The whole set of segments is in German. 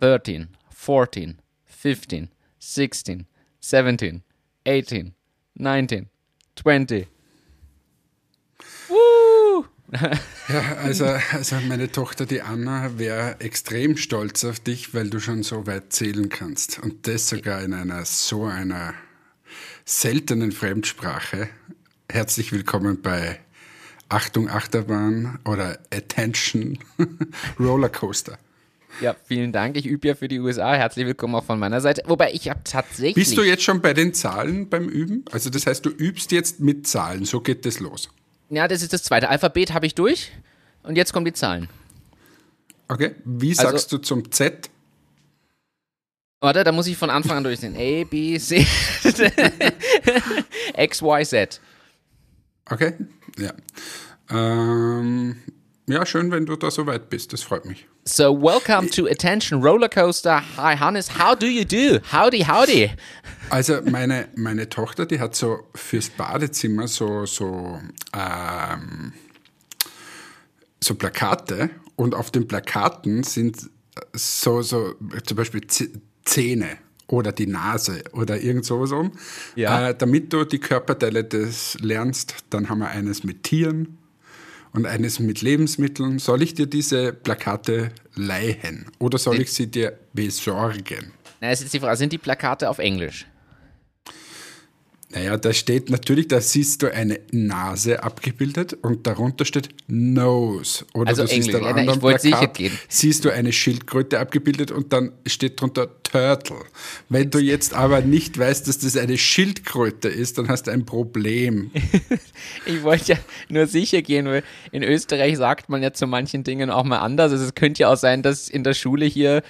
13, 14, 15, 16, 17, 18, 19, 20. Woo! Ja, also, also meine Tochter, die Anna, wäre extrem stolz auf dich, weil du schon so weit zählen kannst. Und das sogar in einer so einer seltenen Fremdsprache. Herzlich willkommen bei Achtung Achterbahn oder Attention Rollercoaster. Ja, vielen Dank. Ich übe ja für die USA. Herzlich willkommen auch von meiner Seite. Wobei ich habe tatsächlich. Bist du jetzt schon bei den Zahlen beim Üben? Also das heißt, du übst jetzt mit Zahlen. So geht das los. Ja, das ist das zweite. Alphabet habe ich durch und jetzt kommen die Zahlen. Okay. Wie Also- sagst du zum Z? Warte, da muss ich von Anfang an durchsehen. A, B, C, X, Y, Z. Okay. Ja. Ähm, ja, schön, wenn du da so weit bist. Das freut mich. So, welcome to Attention Rollercoaster. Hi, Hannes. How do you do? Howdy, howdy. Also meine, meine Tochter, die hat so fürs Badezimmer so, so, ähm, so Plakate und auf den Plakaten sind so, so zum Beispiel Zähne oder die Nase oder irgend sowas um. Ja. Äh, damit du die Körperteile des lernst, dann haben wir eines mit Tieren und eines mit Lebensmitteln. Soll ich dir diese Plakate leihen oder soll ich sie dir besorgen? Na, ist die Frage, sind die Plakate auf Englisch? Naja, da steht natürlich, da siehst du eine Nase abgebildet und darunter steht Nose. Oder Also du siehst Englisch. am Ja, ich anderen wollte sicher Plakat, gehen. siehst du eine Schildkröte abgebildet und dann steht drunter Turtle. Wenn du jetzt aber nicht weißt, dass das eine Schildkröte ist, dann hast du ein Problem. Ich wollte ja nur sicher gehen, weil in Österreich sagt man ja zu manchen Dingen auch mal anders. Also es könnte ja auch sein, dass in der Schule hier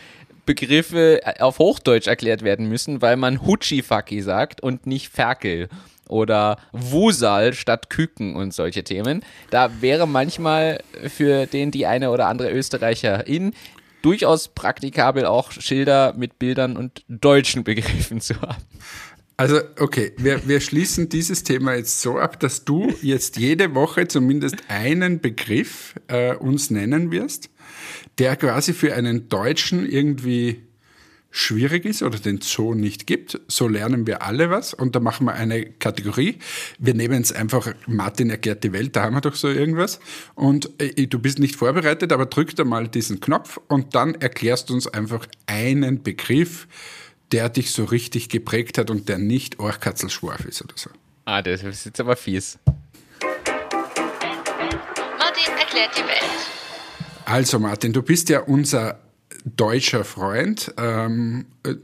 Begriffe auf Hochdeutsch erklärt werden müssen, weil man Hutschifaki sagt und nicht Ferkel oder Wusal statt Küken und solche Themen. Da wäre manchmal für den die eine oder andere Österreicherin durchaus praktikabel auch Schilder mit Bildern und deutschen Begriffen zu haben. Also, okay, wir, wir schließen dieses Thema jetzt so ab, dass du jetzt jede Woche zumindest einen Begriff äh, uns nennen wirst, der quasi für einen Deutschen irgendwie schwierig ist oder den so nicht gibt. So lernen wir alle was und da machen wir eine Kategorie. Wir nehmen es einfach, Martin erklärt die Welt, da haben wir doch so irgendwas. Und äh, du bist nicht vorbereitet, aber drück da mal diesen Knopf und dann erklärst du uns einfach einen Begriff, der dich so richtig geprägt hat und der nicht Orchkatzelschwarf ist oder so. Ah, das ist jetzt aber fies. Martin erklärt die Welt. Also Martin, du bist ja unser deutscher Freund. Ähm, äh,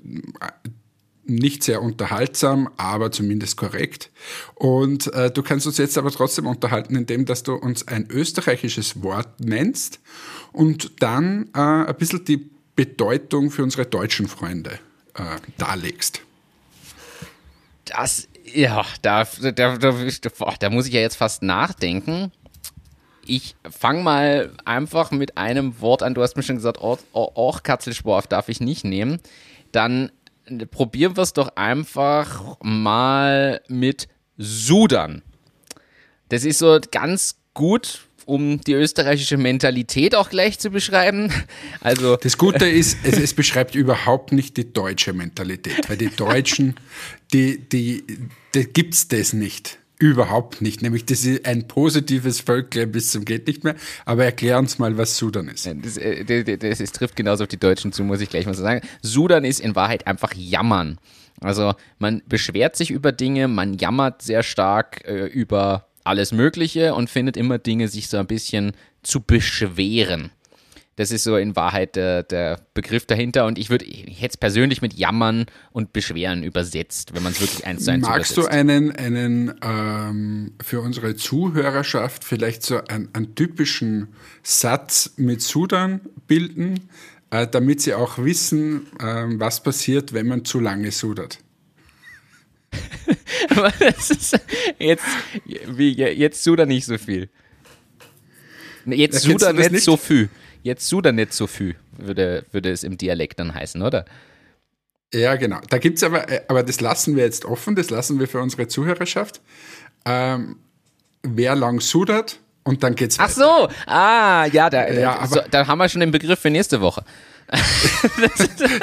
nicht sehr unterhaltsam, aber zumindest korrekt. Und äh, du kannst uns jetzt aber trotzdem unterhalten, indem dass du uns ein österreichisches Wort nennst und dann äh, ein bisschen die Bedeutung für unsere deutschen Freunde äh, darlegst. Das, ja, da, da, da, boah, da muss ich ja jetzt fast nachdenken. Ich fange mal einfach mit einem Wort an. Du hast mir schon gesagt, Or- Orchkatzelschworf darf ich nicht nehmen. Dann probieren wir es doch einfach mal mit Sudan. Das ist so ganz gut, um die österreichische Mentalität auch gleich zu beschreiben. Also, Das Gute ist, es, es beschreibt überhaupt nicht die deutsche Mentalität, weil die Deutschen, die, die, die gibt's das nicht. Überhaupt nicht. Nämlich, das ist ein positives Völklein bis zum geht nicht mehr. Aber erklär uns mal, was Sudan ist. Das, äh, das, das, das trifft genauso auf die Deutschen zu, muss ich gleich mal so sagen. Sudan ist in Wahrheit einfach jammern. Also man beschwert sich über Dinge, man jammert sehr stark äh, über alles Mögliche und findet immer Dinge, sich so ein bisschen zu beschweren. Das ist so in Wahrheit der, der Begriff dahinter und ich würde, ich hätte es persönlich mit jammern und beschweren übersetzt, wenn man es wirklich eins zu eins Magst du übersetzt. einen, einen ähm, für unsere Zuhörerschaft vielleicht so einen, einen typischen Satz mit Sudan bilden, äh, damit sie auch wissen, ähm, was passiert, wenn man zu lange sudert? Aber das ist jetzt, wie, jetzt Sudan nicht so viel. Jetzt du das nicht nicht? so viel. Jetzt Sudan nicht so viel, würde, würde es im Dialekt dann heißen, oder? Ja, genau. Da gibt's aber, äh, aber das lassen wir jetzt offen, das lassen wir für unsere Zuhörerschaft. Ähm, wer lang sudert und dann geht's Ach weiter. so, ah, ja, da, Ja, so, da haben wir schon den Begriff für nächste Woche.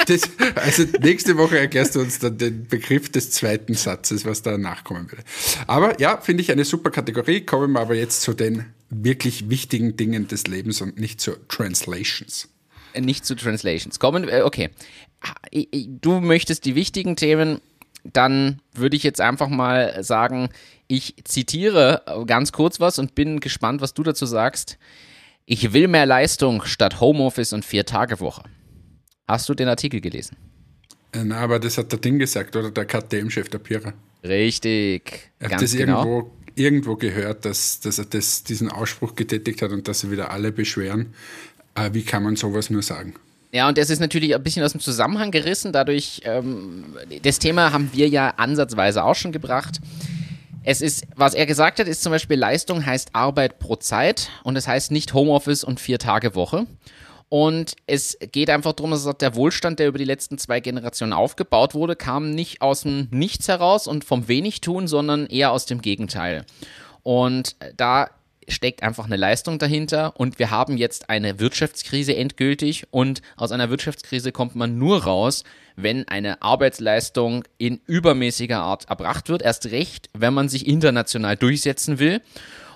das, also nächste Woche erklärst du uns dann den Begriff des zweiten Satzes, was da nachkommen würde. Aber ja, finde ich eine super Kategorie. Kommen wir aber jetzt zu den wirklich wichtigen Dingen des Lebens und nicht zu Translations. Nicht zu Translations. Kommen, äh, okay. Du möchtest die wichtigen Themen, dann würde ich jetzt einfach mal sagen, ich zitiere ganz kurz was und bin gespannt, was du dazu sagst. Ich will mehr Leistung statt Homeoffice und Vier-Tage-Woche. Hast du den Artikel gelesen? Äh, na, aber das hat der Ding gesagt, oder der KTM-Chef, der Pira. Richtig. Er hat das genau. irgendwo, irgendwo gehört, dass, dass er das, diesen Ausspruch getätigt hat und dass sie wieder alle beschweren. Äh, wie kann man sowas nur sagen? Ja, und das ist natürlich ein bisschen aus dem Zusammenhang gerissen. Dadurch, ähm, das Thema haben wir ja ansatzweise auch schon gebracht. Es ist, was er gesagt hat, ist zum Beispiel Leistung heißt Arbeit pro Zeit und es heißt nicht Homeoffice und vier Tage Woche. Und es geht einfach darum, dass der Wohlstand, der über die letzten zwei Generationen aufgebaut wurde, kam nicht aus dem Nichts heraus und vom Wenigtun, sondern eher aus dem Gegenteil. Und da steckt einfach eine Leistung dahinter und wir haben jetzt eine Wirtschaftskrise endgültig und aus einer Wirtschaftskrise kommt man nur raus, wenn eine Arbeitsleistung in übermäßiger Art erbracht wird, erst recht, wenn man sich international durchsetzen will.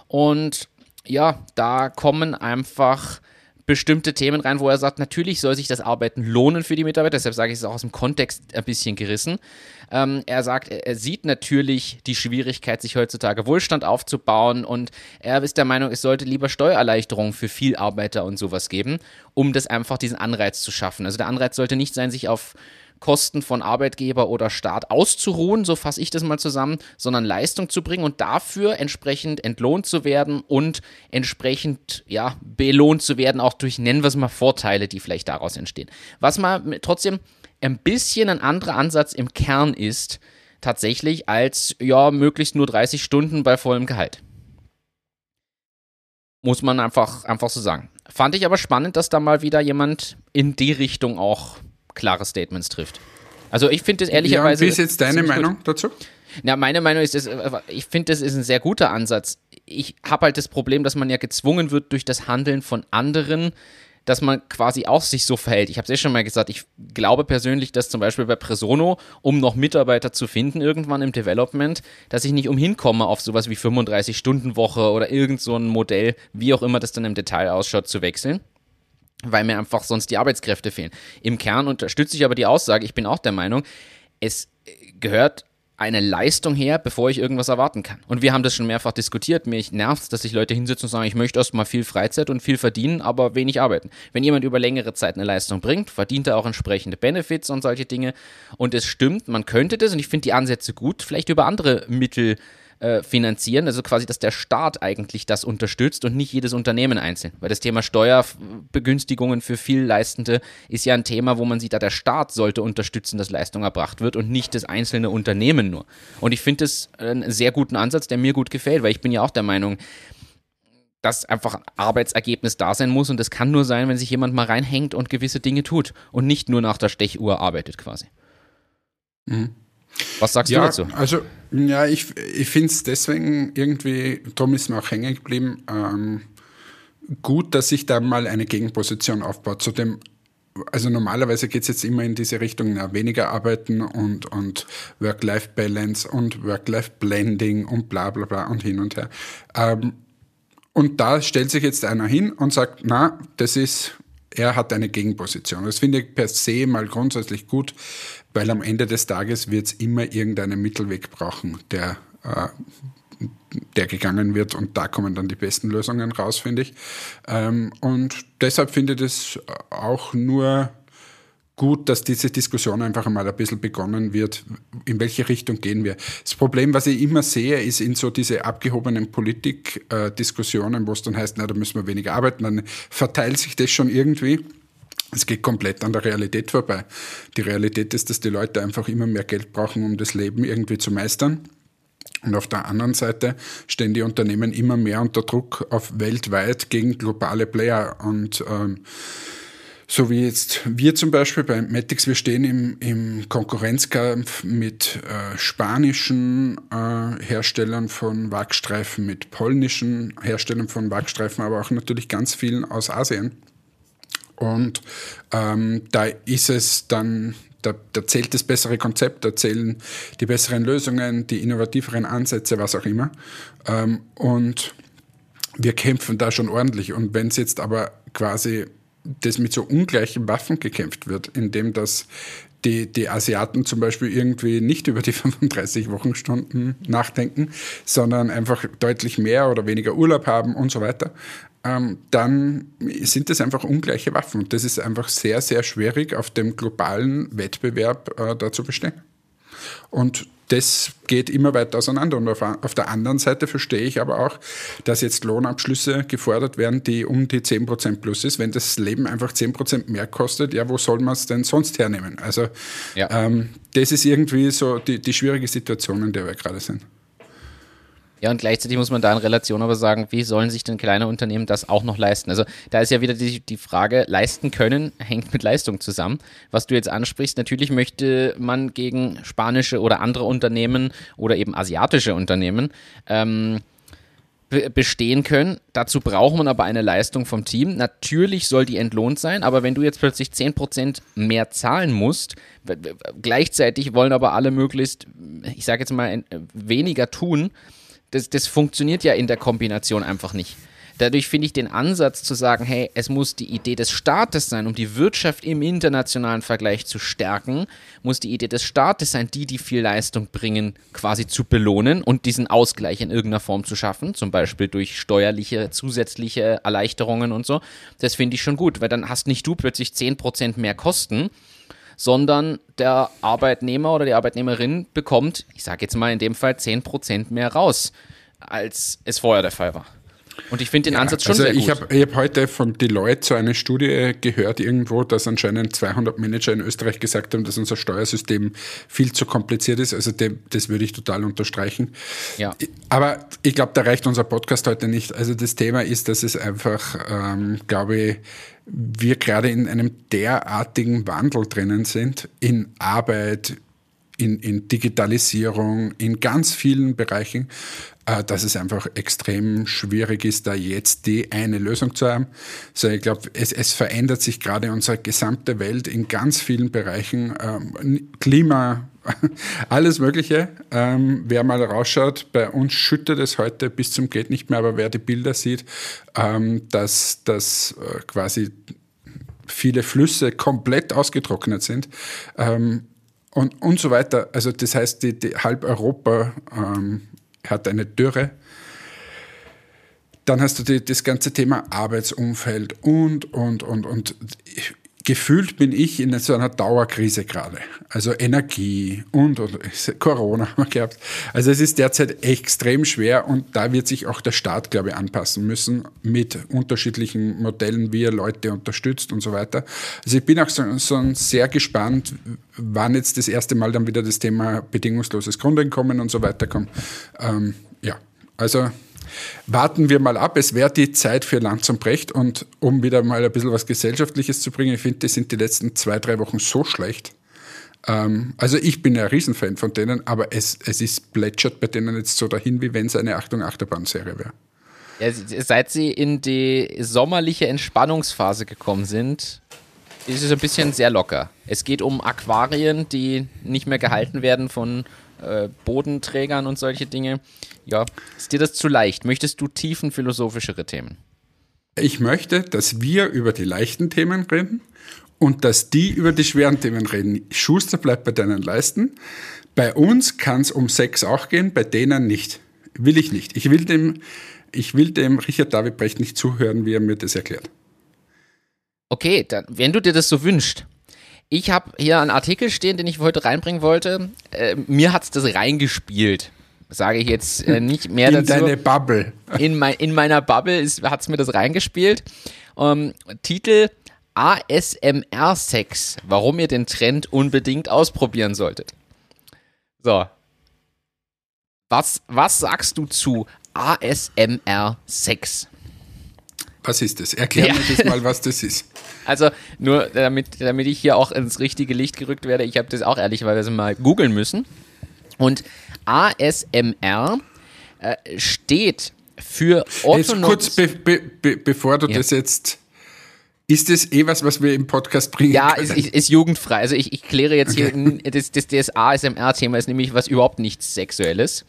Und ja, da kommen einfach bestimmte Themen rein, wo er sagt, natürlich soll sich das Arbeiten lohnen für die Mitarbeiter, deshalb sage ich es auch aus dem Kontext ein bisschen gerissen. Ähm, er sagt, er sieht natürlich die Schwierigkeit, sich heutzutage Wohlstand aufzubauen und er ist der Meinung, es sollte lieber Steuererleichterungen für Vielarbeiter und sowas geben, um das einfach diesen Anreiz zu schaffen. Also der Anreiz sollte nicht sein, sich auf Kosten von Arbeitgeber oder Staat auszuruhen, so fasse ich das mal zusammen, sondern Leistung zu bringen und dafür entsprechend entlohnt zu werden und entsprechend ja belohnt zu werden, auch durch nennen wir es mal Vorteile, die vielleicht daraus entstehen. Was mal trotzdem ein bisschen ein anderer Ansatz im Kern ist, tatsächlich als ja möglichst nur 30 Stunden bei vollem Gehalt. Muss man einfach, einfach so sagen. Fand ich aber spannend, dass da mal wieder jemand in die Richtung auch klare Statements trifft. Also ich finde es ehrlicherweise. Ja, wie ist jetzt deine Meinung gut. dazu? Ja, meine Meinung ist, ich finde, das ist ein sehr guter Ansatz. Ich habe halt das Problem, dass man ja gezwungen wird durch das Handeln von anderen, dass man quasi auch sich so verhält. Ich habe es ja schon mal gesagt, ich glaube persönlich, dass zum Beispiel bei Presono, um noch Mitarbeiter zu finden irgendwann im Development, dass ich nicht umhin komme, auf sowas wie 35-Stunden-Woche oder irgend so ein Modell, wie auch immer das dann im Detail ausschaut, zu wechseln weil mir einfach sonst die Arbeitskräfte fehlen. Im Kern unterstütze ich aber die Aussage, ich bin auch der Meinung, es gehört eine Leistung her, bevor ich irgendwas erwarten kann. Und wir haben das schon mehrfach diskutiert. Mich nervt dass sich Leute hinsetzen und sagen, ich möchte erstmal viel Freizeit und viel verdienen, aber wenig arbeiten. Wenn jemand über längere Zeit eine Leistung bringt, verdient er auch entsprechende Benefits und solche Dinge. Und es stimmt, man könnte das, und ich finde die Ansätze gut, vielleicht über andere Mittel äh, finanzieren, also quasi, dass der Staat eigentlich das unterstützt und nicht jedes Unternehmen einzeln. Weil das Thema Steuerbegünstigungen für viel Leistende ist ja ein Thema, wo man sieht, da der Staat sollte unterstützen, dass Leistung erbracht wird und nicht das einzelne Unternehmen nur. Und ich finde das einen sehr guten Ansatz, der mir gut gefällt, weil ich bin ja auch der Meinung, dass einfach ein Arbeitsergebnis da sein muss und das kann nur sein, wenn sich jemand mal reinhängt und gewisse Dinge tut und nicht nur nach der Stechuhr arbeitet quasi. Mhm. Was sagst ja, du dazu? Also, ja, ich, ich finde es deswegen irgendwie, darum ist mir auch hängen geblieben, ähm, gut, dass sich da mal eine Gegenposition aufbaut zu dem also normalerweise geht es jetzt immer in diese Richtung, na, weniger arbeiten und, und Work-Life-Balance und Work-Life-Blending und bla bla bla und hin und her. Ähm, und da stellt sich jetzt einer hin und sagt, na, das ist, er hat eine Gegenposition. Das finde ich per se mal grundsätzlich gut, weil am Ende des Tages wird es immer irgendeinen Mittelweg brauchen, der, äh, der gegangen wird und da kommen dann die besten Lösungen raus, finde ich. Ähm, und deshalb finde ich es auch nur gut, dass diese Diskussion einfach einmal ein bisschen begonnen wird, in welche Richtung gehen wir. Das Problem, was ich immer sehe, ist in so diese abgehobenen Politikdiskussionen, äh, wo es dann heißt, na, da müssen wir weniger arbeiten, dann verteilt sich das schon irgendwie. Es geht komplett an der Realität vorbei. Die Realität ist, dass die Leute einfach immer mehr Geld brauchen, um das Leben irgendwie zu meistern. Und auf der anderen Seite stehen die Unternehmen immer mehr unter Druck auf weltweit gegen globale Player. Und ähm, so wie jetzt wir zum Beispiel bei Matix, wir stehen im, im Konkurrenzkampf mit äh, spanischen äh, Herstellern von Wachstreifen, mit polnischen Herstellern von Wachstreifen, aber auch natürlich ganz vielen aus Asien. Und ähm, da ist es dann, da, da zählt das bessere Konzept, da zählen die besseren Lösungen, die innovativeren Ansätze, was auch immer. Ähm, und wir kämpfen da schon ordentlich. Und wenn es jetzt aber quasi das mit so ungleichen Waffen gekämpft wird, indem das die, die Asiaten zum Beispiel irgendwie nicht über die 35 Wochenstunden nachdenken, sondern einfach deutlich mehr oder weniger Urlaub haben und so weiter, ähm, dann sind das einfach ungleiche Waffen. Und das ist einfach sehr, sehr schwierig auf dem globalen Wettbewerb äh, da zu bestehen. Und das geht immer weiter auseinander. Und auf, auf, der anderen Seite verstehe ich aber auch, dass jetzt Lohnabschlüsse gefordert werden, die um die 10% plus ist. Wenn das Leben einfach 10% mehr kostet, ja, wo soll man es denn sonst hernehmen? Also ja. ähm, das ist irgendwie so die, die schwierige Situation, in der wir gerade sind. Ja, und gleichzeitig muss man da in Relation aber sagen, wie sollen sich denn kleine Unternehmen das auch noch leisten? Also da ist ja wieder die, die Frage, leisten können hängt mit Leistung zusammen. Was du jetzt ansprichst, natürlich möchte man gegen spanische oder andere Unternehmen oder eben asiatische Unternehmen ähm, bestehen können. Dazu braucht man aber eine Leistung vom Team. Natürlich soll die entlohnt sein, aber wenn du jetzt plötzlich 10% mehr zahlen musst, gleichzeitig wollen aber alle möglichst, ich sage jetzt mal, weniger tun, das, das funktioniert ja in der Kombination einfach nicht. Dadurch finde ich den Ansatz zu sagen, hey, es muss die Idee des Staates sein, um die Wirtschaft im internationalen Vergleich zu stärken, muss die Idee des Staates sein, die, die viel Leistung bringen, quasi zu belohnen und diesen Ausgleich in irgendeiner Form zu schaffen, zum Beispiel durch steuerliche zusätzliche Erleichterungen und so. Das finde ich schon gut, weil dann hast nicht du plötzlich 10% mehr Kosten, sondern der Arbeitnehmer oder die Arbeitnehmerin bekommt, ich sage jetzt mal in dem Fall 10% mehr raus, als es vorher der Fall war. Und ich finde den ja, Ansatz schon also sehr gut. Ich habe hab heute von Deloitte so eine Studie gehört irgendwo, dass anscheinend 200 Manager in Österreich gesagt haben, dass unser Steuersystem viel zu kompliziert ist. Also dem, das würde ich total unterstreichen. Ja. Aber ich glaube, da reicht unser Podcast heute nicht. Also das Thema ist, dass es einfach, ähm, glaube ich, wir gerade in einem derartigen Wandel drinnen sind, in Arbeit, in, in Digitalisierung, in ganz vielen Bereichen, äh, dass es einfach extrem schwierig ist, da jetzt die eine Lösung zu haben. So, ich glaube, es, es verändert sich gerade unsere gesamte Welt in ganz vielen Bereichen. Ähm, Klima, alles Mögliche. Ähm, wer mal rausschaut, bei uns schüttet es heute bis zum geht nicht mehr, aber wer die Bilder sieht, ähm, dass, dass äh, quasi viele Flüsse komplett ausgetrocknet sind. Ähm, und, und so weiter. Also das heißt, die, die halb Europa ähm, hat eine Dürre. Dann hast du die, das ganze Thema Arbeitsumfeld und, und, und, und gefühlt bin ich in so einer Dauerkrise gerade. Also Energie und, und Corona haben wir gehabt. Also es ist derzeit extrem schwer und da wird sich auch der Staat, glaube ich, anpassen müssen mit unterschiedlichen Modellen, wie er Leute unterstützt und so weiter. Also ich bin auch so, so sehr gespannt, wann jetzt das erste Mal dann wieder das Thema bedingungsloses Grundeinkommen und so weiter kommt. Ähm, ja, also warten wir mal ab. Es wäre die Zeit für Land zum Brecht und um wieder mal ein bisschen was Gesellschaftliches zu bringen, ich finde, die sind die letzten zwei, drei Wochen so schlecht. Ähm, also ich bin ein Riesenfan von denen, aber es, es ist plätschert bei denen jetzt so dahin, wie wenn es eine Achtung Achterbahn-Serie wäre. Ja, seit sie in die sommerliche Entspannungsphase gekommen sind, ist es ein bisschen sehr locker. Es geht um Aquarien, die nicht mehr gehalten werden von äh, Bodenträgern und solche Dinge. Ja, ist dir das zu leicht? Möchtest du tiefen philosophischere Themen? Ich möchte, dass wir über die leichten Themen reden und dass die über die schweren Themen reden. Schuster bleibt bei deinen Leisten. Bei uns kann es um Sex auch gehen, bei denen nicht. Will ich nicht. Ich will dem, ich will dem Richard David Brecht nicht zuhören, wie er mir das erklärt. Okay, dann, wenn du dir das so wünschst, ich habe hier einen Artikel stehen, den ich heute reinbringen wollte. Äh, mir hat es das reingespielt. Sage ich jetzt äh, nicht mehr in dazu. In deine Bubble. In, mein, in meiner Bubble hat es mir das reingespielt. Ähm, Titel ASMR-Sex. Warum ihr den Trend unbedingt ausprobieren solltet. So. Was, was sagst du zu ASMR-Sex? Was ist das? Erklär ja. mir das mal, was das ist. Also nur damit, damit ich hier auch ins richtige Licht gerückt werde, ich habe das auch ehrlicherweise mal googeln müssen. Und ASMR äh, steht für Autonom... Jetzt kurz, be, be, be, bevor du ja. das jetzt Ist das eh was, was wir im Podcast bringen Ja, ist, ist, ist jugendfrei. Also ich, ich kläre jetzt hier, n- das, das, das ASMR-Thema ist nämlich was überhaupt nichts Sexuelles.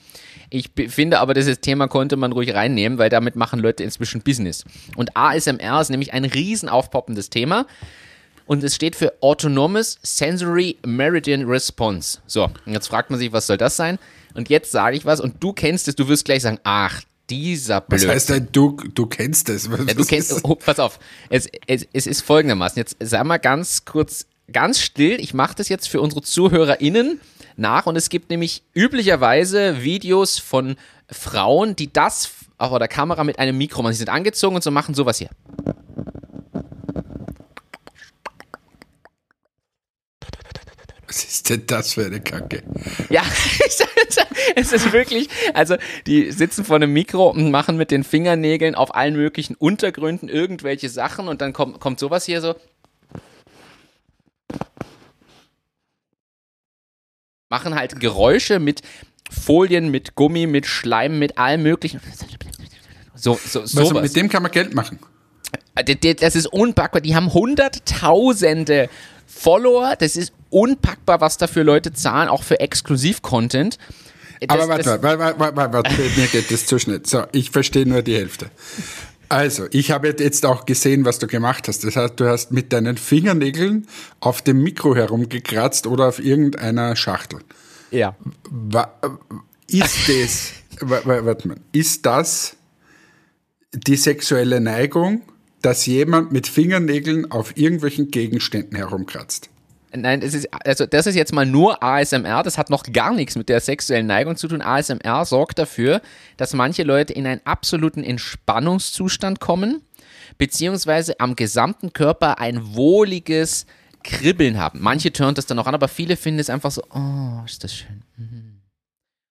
Ich finde aber, dieses Thema konnte man ruhig reinnehmen, weil damit machen Leute inzwischen Business. Und ASMR ist nämlich ein riesen aufpoppendes Thema. Und es steht für Autonomous Sensory Meridian Response. So, und jetzt fragt man sich, was soll das sein? Und jetzt sage ich was und du kennst es, du wirst gleich sagen, ach, dieser Blödsinn. heißt denn, du, du kennst das? Was, du kennst, oh, pass auf, es, es, es ist folgendermaßen, jetzt sei mal ganz kurz, ganz still, ich mache das jetzt für unsere ZuhörerInnen nach und es gibt nämlich üblicherweise Videos von Frauen, die das auch vor der Kamera mit einem Mikro machen. Sie sind angezogen und so machen sowas hier. was ist denn das für eine Kacke? Ja, es ist wirklich, also die sitzen vor einem Mikro und machen mit den Fingernägeln auf allen möglichen Untergründen irgendwelche Sachen und dann kommt, kommt sowas hier so. Machen halt Geräusche mit Folien, mit Gummi, mit Schleim, mit allem möglichen. So, so, Also sowas. mit dem kann man Geld machen. D- Das ist unpackbar. Die haben hunderttausende Follower. Das ist unpackbar, was da für Leute zahlen, auch für Exklusiv-Content. Aber warte, warte, warte, warte, warte, mir geht das zu schnell. So, ich verstehe nur die Hälfte. Also, ich habe jetzt auch gesehen, was du gemacht hast. Das heißt, du hast mit deinen Fingernägeln auf dem Mikro herumgekratzt oder auf irgendeiner Schachtel. Ja. Ist das, wa- wa- warte mal, ist das die sexuelle Neigung, dass jemand mit Fingernägeln auf irgendwelchen Gegenständen herumkratzt? Nein, das ist, also das ist jetzt mal nur ASMR, das hat noch gar nichts mit der sexuellen Neigung zu tun. ASMR sorgt dafür, dass manche Leute in einen absoluten Entspannungszustand kommen, beziehungsweise am gesamten Körper ein wohliges Kribbeln haben. Manche turnt das dann auch an, aber viele finden es einfach so, oh, ist das schön. Mhm.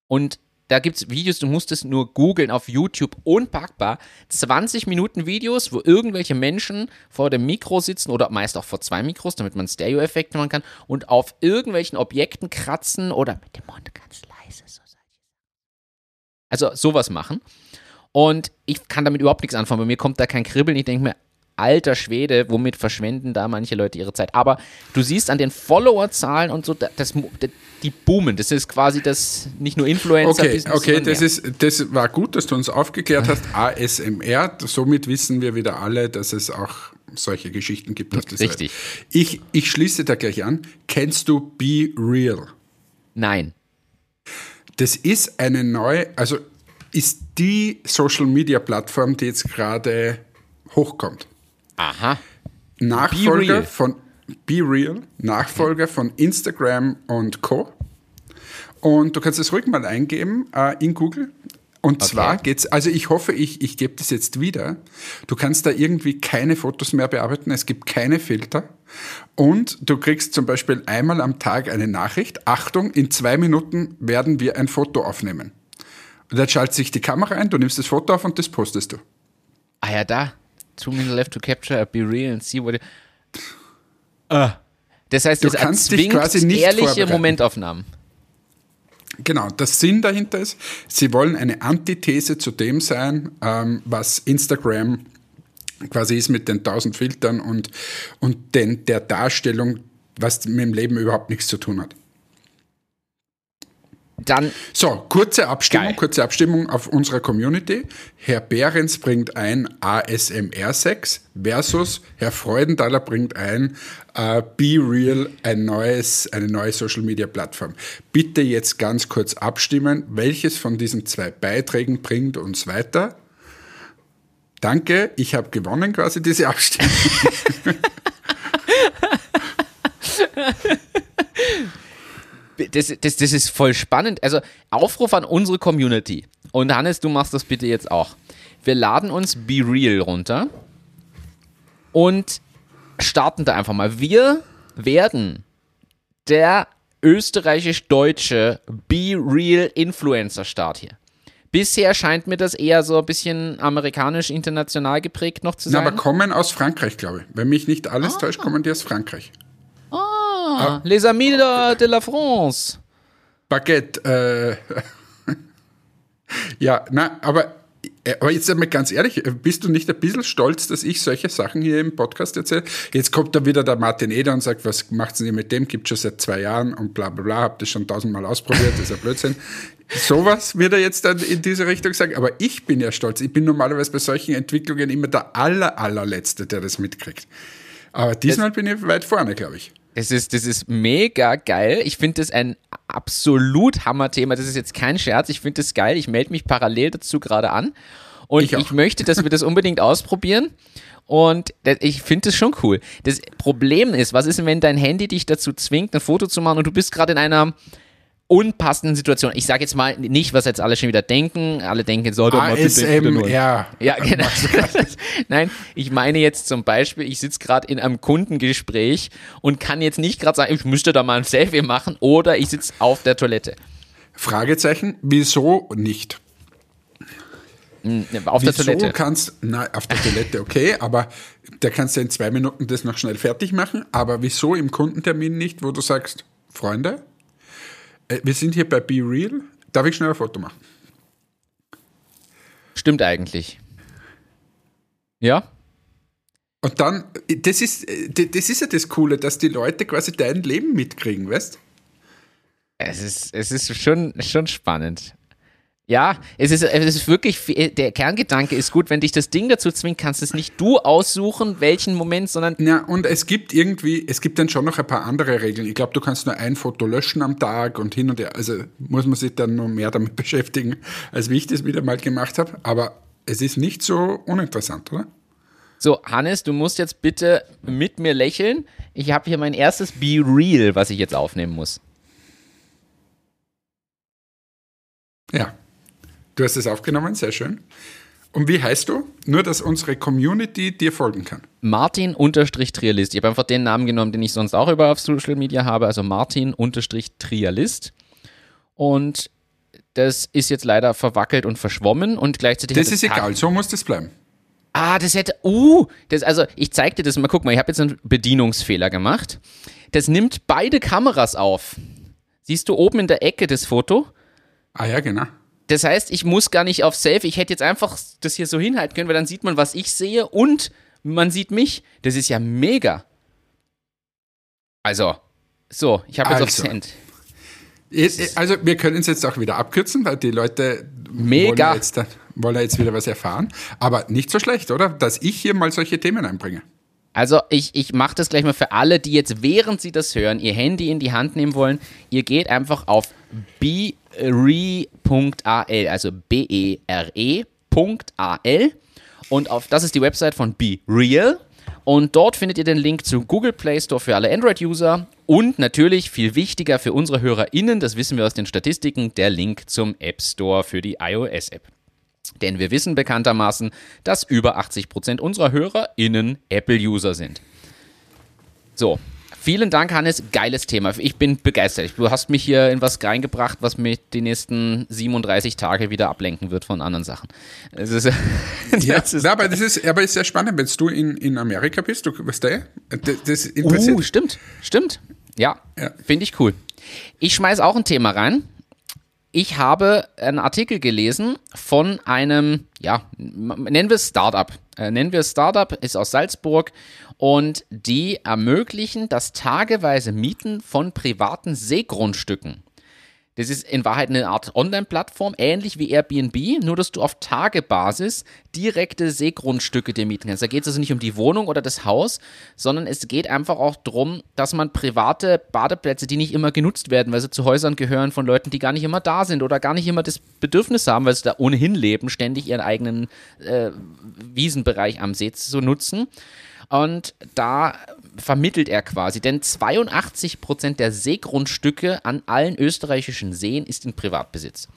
Und da gibt es Videos, du musst es nur googeln auf YouTube, unpackbar. 20 Minuten Videos, wo irgendwelche Menschen vor dem Mikro sitzen oder meist auch vor zwei Mikros, damit man Stereo-Effekte machen kann und auf irgendwelchen Objekten kratzen oder mit dem Mund ganz leise so Also sowas machen. Und ich kann damit überhaupt nichts anfangen. Bei mir kommt da kein Kribbeln. Ich denke mir, alter Schwede, womit verschwenden da manche Leute ihre Zeit? Aber du siehst an den Follower-Zahlen und so, da- das, das, die boomen. Das ist quasi das, nicht nur Influencer. Okay, okay, das, ist, das war gut, dass du uns aufgeklärt hast. ASMR, somit wissen wir wieder alle, dass es auch solche Geschichten gibt auf dieser Richtig. Welt. Ich, ich schließe da gleich an. Kennst du Be Real? Nein. Das ist eine neue, also ist die Social Media Plattform, die jetzt gerade hochkommt. Aha. Nachfolger Real. von Be Real, Nachfolger von Instagram und Co. Und du kannst es ruhig mal eingeben äh, in Google. Und zwar geht's, also ich hoffe, ich, ich gebe das jetzt wieder. Du kannst da irgendwie keine Fotos mehr bearbeiten, es gibt keine Filter. Und du kriegst zum Beispiel einmal am Tag eine Nachricht. Achtung, in zwei Minuten werden wir ein Foto aufnehmen. Und dann schaltet sich die Kamera ein, du nimmst das Foto auf und das postest du. Ah ja, da. Two minutes left to capture, be real and see what. Ah. Das heißt, Du es kannst dich quasi nicht ehrliche. Momentaufnahmen. Genau, der Sinn dahinter ist, sie wollen eine Antithese zu dem sein, ähm, was Instagram quasi ist mit den 1000 Filtern und, und den, der Darstellung, was mit dem Leben überhaupt nichts zu tun hat. Dann, So, kurze Abstimmung, Geil. kurze Abstimmung auf unserer Community. Herr Behrens bringt ein ASMR-Sex versus Herr Freudenthaler bringt ein äh, Be Real, ein neues, eine neue Social-Media-Plattform. Bitte jetzt ganz kurz abstimmen, welches von diesen zwei Beiträgen bringt uns weiter. Danke, ich habe gewonnen quasi diese Abstimmung. das, das, das ist voll spannend. Also, Aufruf an unsere Community. Und Hannes, du machst das bitte jetzt auch. Wir laden uns Be Real runter und starten da einfach mal. Wir werden der österreichisch-deutsche Be Real Influencer Start hier. Bisher scheint mir das eher so ein bisschen amerikanisch-international geprägt noch zu Na, sein. aber kommen aus Frankreich, glaube ich. Wenn mich nicht alles täuscht, kommen die aus Frankreich. Ah, Les Amis de, de la France. Baguette, äh, ja, na, aber aber jetzt einmal ganz ehrlich, bist du nicht ein bisschen stolz, dass ich solche Sachen hier im Podcast erzähle? Jetzt kommt da wieder der Martin Eder und sagt, was macht ihr mit dem? Gibt schon seit zwei Jahren und bla bla bla, habt das schon tausendmal ausprobiert, das ist ja Blödsinn. Sowas wird er jetzt dann in diese Richtung sagen. Aber ich bin ja stolz. Ich bin normalerweise bei solchen Entwicklungen immer der aller, allerletzte, der das mitkriegt. Aber diesmal bin ich weit vorne, glaube ich. Das ist, das ist mega geil. Ich finde das ein absolut Hammer-Thema. Das ist jetzt kein Scherz. Ich finde das geil. Ich melde mich parallel dazu gerade an. Und ich, ich möchte, dass wir das unbedingt ausprobieren. Und ich finde das schon cool. Das Problem ist, was ist denn, wenn dein Handy dich dazu zwingt, ein Foto zu machen und du bist gerade in einer unpassenden Situation. Ich sage jetzt mal nicht, was jetzt alle schon wieder denken. Alle denken so, doch mal bitte, ja. Ja, genau. Nein, ich meine jetzt zum Beispiel, ich sitze gerade in einem Kundengespräch und kann jetzt nicht gerade sagen, ich müsste da mal ein Selfie machen oder ich sitze auf der Toilette. Fragezeichen, wieso nicht? Hm, auf der Toilette. kannst, na, auf der Toilette, okay, aber da kannst du in zwei Minuten das noch schnell fertig machen. Aber wieso im Kundentermin nicht, wo du sagst, Freunde, wir sind hier bei Be Real. Darf ich schnell ein Foto machen? Stimmt eigentlich. Ja? Und dann, das ist, das ist ja das Coole, dass die Leute quasi dein Leben mitkriegen, weißt Es ist, es ist schon, schon spannend. Ja, es ist, es ist wirklich, der Kerngedanke ist gut, wenn dich das Ding dazu zwingt, kannst es nicht du aussuchen, welchen Moment, sondern. Ja, und es gibt irgendwie, es gibt dann schon noch ein paar andere Regeln. Ich glaube, du kannst nur ein Foto löschen am Tag und hin und her. Also muss man sich dann noch mehr damit beschäftigen, als wie ich das wieder mal gemacht habe. Aber es ist nicht so uninteressant, oder? So, Hannes, du musst jetzt bitte mit mir lächeln. Ich habe hier mein erstes Be Real, was ich jetzt aufnehmen muss. Ja. Du hast es aufgenommen, sehr schön. Und wie heißt du? Nur, dass unsere Community dir folgen kann. Martin-Trialist. Ich habe einfach den Namen genommen, den ich sonst auch über auf Social Media habe, also Martin-Trialist. Und das ist jetzt leider verwackelt und verschwommen und gleichzeitig. Das ist egal, so muss das bleiben. Ah, das hätte. Uh, das, also ich zeig dir das mal. Guck mal, ich habe jetzt einen Bedienungsfehler gemacht. Das nimmt beide Kameras auf. Siehst du oben in der Ecke das Foto? Ah ja, genau. Das heißt, ich muss gar nicht auf Safe. Ich hätte jetzt einfach das hier so hinhalten können, weil dann sieht man, was ich sehe und man sieht mich. Das ist ja mega. Also, so, ich habe jetzt also. auf Cent. Also, wir können es jetzt auch wieder abkürzen, weil die Leute mega. Wollen, jetzt, wollen jetzt wieder was erfahren. Aber nicht so schlecht, oder? Dass ich hier mal solche Themen einbringe. Also ich, ich mache das gleich mal für alle, die jetzt, während sie das hören, ihr Handy in die Hand nehmen wollen. Ihr geht einfach auf be re.al, also B-E-R-E.al. Und auf, das ist die Website von Be Real. Und dort findet ihr den Link zu Google Play Store für alle Android-User und natürlich viel wichtiger für unsere HörerInnen, das wissen wir aus den Statistiken, der Link zum App Store für die iOS-App. Denn wir wissen bekanntermaßen, dass über 80% unserer HörerInnen Apple-User sind. So, Vielen Dank, Hannes. Geiles Thema. Ich bin begeistert. Du hast mich hier in was reingebracht, was mich die nächsten 37 Tage wieder ablenken wird von anderen Sachen. Das ist, ja, das ist, aber das ist, aber ist sehr spannend, wenn du in, in Amerika bist. Du, weißt du, das, das interessiert. Uh, stimmt, stimmt. Ja, ja. finde ich cool. Ich schmeiß auch ein Thema rein. Ich habe einen Artikel gelesen von einem, ja, nennen wir es Startup. Äh, nennen wir es Startup, ist aus Salzburg und die ermöglichen das tageweise Mieten von privaten Seegrundstücken. Das ist in Wahrheit eine Art Online-Plattform, ähnlich wie Airbnb, nur dass du auf Tagebasis direkte Seegrundstücke dir mieten kannst. Da geht es also nicht um die Wohnung oder das Haus, sondern es geht einfach auch darum, dass man private Badeplätze, die nicht immer genutzt werden, weil sie zu Häusern gehören von Leuten, die gar nicht immer da sind oder gar nicht immer das Bedürfnis haben, weil sie da ohnehin leben, ständig ihren eigenen äh, Wiesenbereich am See zu nutzen und da vermittelt er quasi, denn 82 Prozent der Seegrundstücke an allen österreichischen Seen ist in Privatbesitz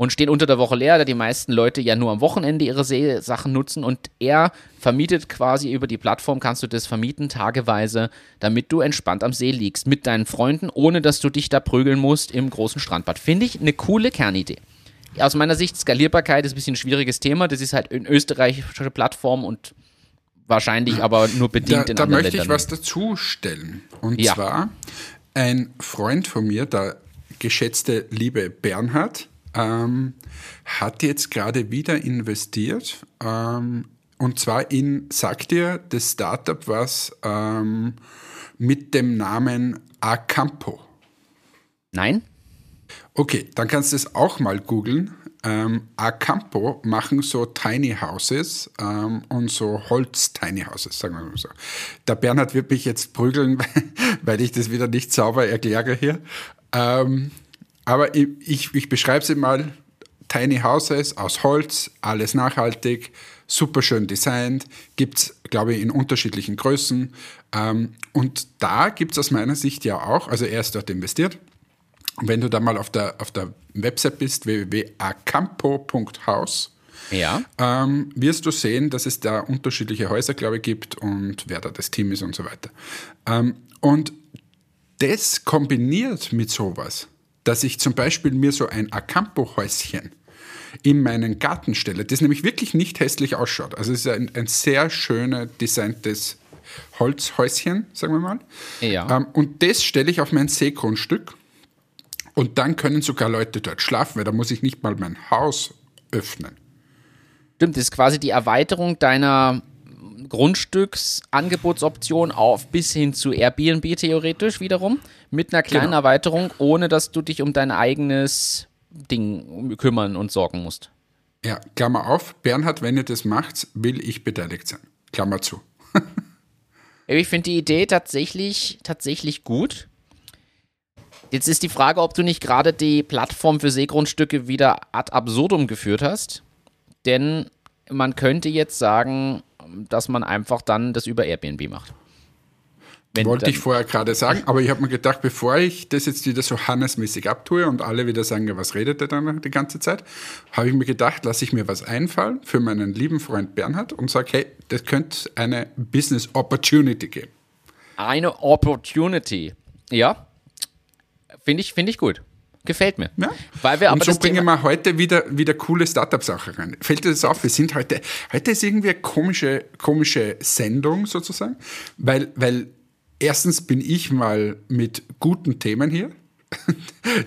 und stehen unter der Woche leer, da die meisten Leute ja nur am Wochenende ihre Seesachen nutzen und er vermietet quasi über die Plattform, kannst du das vermieten, tageweise, damit du entspannt am See liegst mit deinen Freunden, ohne dass du dich da prügeln musst im großen Strandbad. Finde ich eine coole Kernidee. Aus meiner Sicht, Skalierbarkeit ist ein bisschen ein schwieriges Thema. Das ist halt eine österreichische Plattform und wahrscheinlich aber nur bedingt da, in da möchte Ländern. ich was dazu stellen. Und ja. zwar, ein Freund von mir, der geschätzte liebe Bernhard, ähm, hat jetzt gerade wieder investiert. Ähm, und zwar in, sagt dir das Startup was ähm, mit dem Namen Acampo? Nein? Okay, dann kannst du es auch mal googeln. Ähm, Acampo machen so Tiny Houses ähm, und so Holz-Tiny Houses, sagen wir mal so. Der Bernhard wird mich jetzt prügeln, weil ich das wieder nicht sauber erkläre hier. Ähm, aber ich, ich, ich beschreibe sie mal. Tiny Houses aus Holz, alles nachhaltig, super schön designt, gibt es, glaube ich, in unterschiedlichen Größen. Ähm, und da gibt es aus meiner Sicht ja auch, also er ist dort investiert, wenn du da mal auf der, auf der Website bist, www.acampo.house, Ja. ähm, wirst du sehen, dass es da unterschiedliche Häuser, glaube ich, gibt und wer da das Team ist und so weiter. Ähm, und das kombiniert mit sowas, dass ich zum Beispiel mir so ein Acampo-Häuschen in meinen Garten stelle, das nämlich wirklich nicht hässlich ausschaut. Also es ist ein, ein sehr schöner designtes Holzhäuschen, sagen wir mal. Ja. Ähm, und das stelle ich auf mein Seegrundstück und dann können sogar Leute dort schlafen, weil da muss ich nicht mal mein Haus öffnen. Stimmt, das ist quasi die Erweiterung deiner Grundstücksangebotsoption auf bis hin zu Airbnb theoretisch wiederum mit einer kleinen Genau. Erweiterung, ohne dass du dich um dein eigenes Ding kümmern und sorgen musst. Ja, Klammer auf, Bernhard, wenn ihr das macht, will ich beteiligt sein. Klammer zu. Ich finde die Idee tatsächlich, tatsächlich gut. Jetzt ist die Frage, ob du nicht gerade die Plattform für Seegrundstücke wieder ad absurdum geführt hast. Denn man könnte jetzt sagen, dass man einfach dann das über Airbnb macht. Wenn Wollte ich vorher gerade sagen, aber ich habe mir gedacht, bevor ich das jetzt wieder so hannesmäßig abtue und alle wieder sagen, ja, was redet der dann die ganze Zeit, habe ich mir gedacht, lasse ich mir was einfallen für meinen lieben Freund Bernhard und sage, hey, das könnte eine Business Opportunity geben. Eine Opportunity. Ja. Finde ich, finde ich gut. Gefällt mir. Ja? Weil wir aber und so bringen wir heute wieder, wieder coole Startup-Sachen rein. Fällt dir das auf? Wir sind heute, heute ist irgendwie eine komische, komische Sendung sozusagen, weil, weil erstens bin ich mal mit guten Themen hier.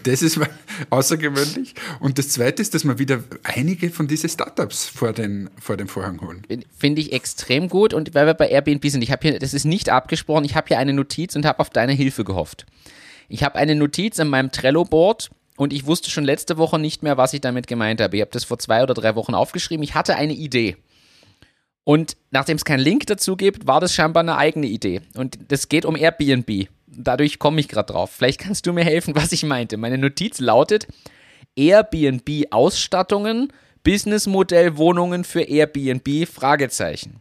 Das ist mal außergewöhnlich. Und das zweite ist, dass wir wieder einige von diesen Startups vor den, vor den Vorhang holen. finde ich extrem gut. Und weil wir bei Airbnb sind, ich habe hier, das ist nicht abgesprochen, ich habe hier eine Notiz und habe auf deine Hilfe gehofft. Ich habe eine Notiz an meinem Trello-Board und ich wusste schon letzte Woche nicht mehr, was ich damit gemeint habe. Ich habe das vor zwei oder drei Wochen aufgeschrieben. Ich hatte eine Idee. Und nachdem es keinen Link dazu gibt, war das scheinbar eine eigene Idee. Und das geht um Airbnb. Dadurch komme ich gerade drauf. Vielleicht kannst du mir helfen, was ich meinte. Meine Notiz lautet Airbnb-Ausstattungen, Businessmodell Wohnungen für Airbnb, Fragezeichen.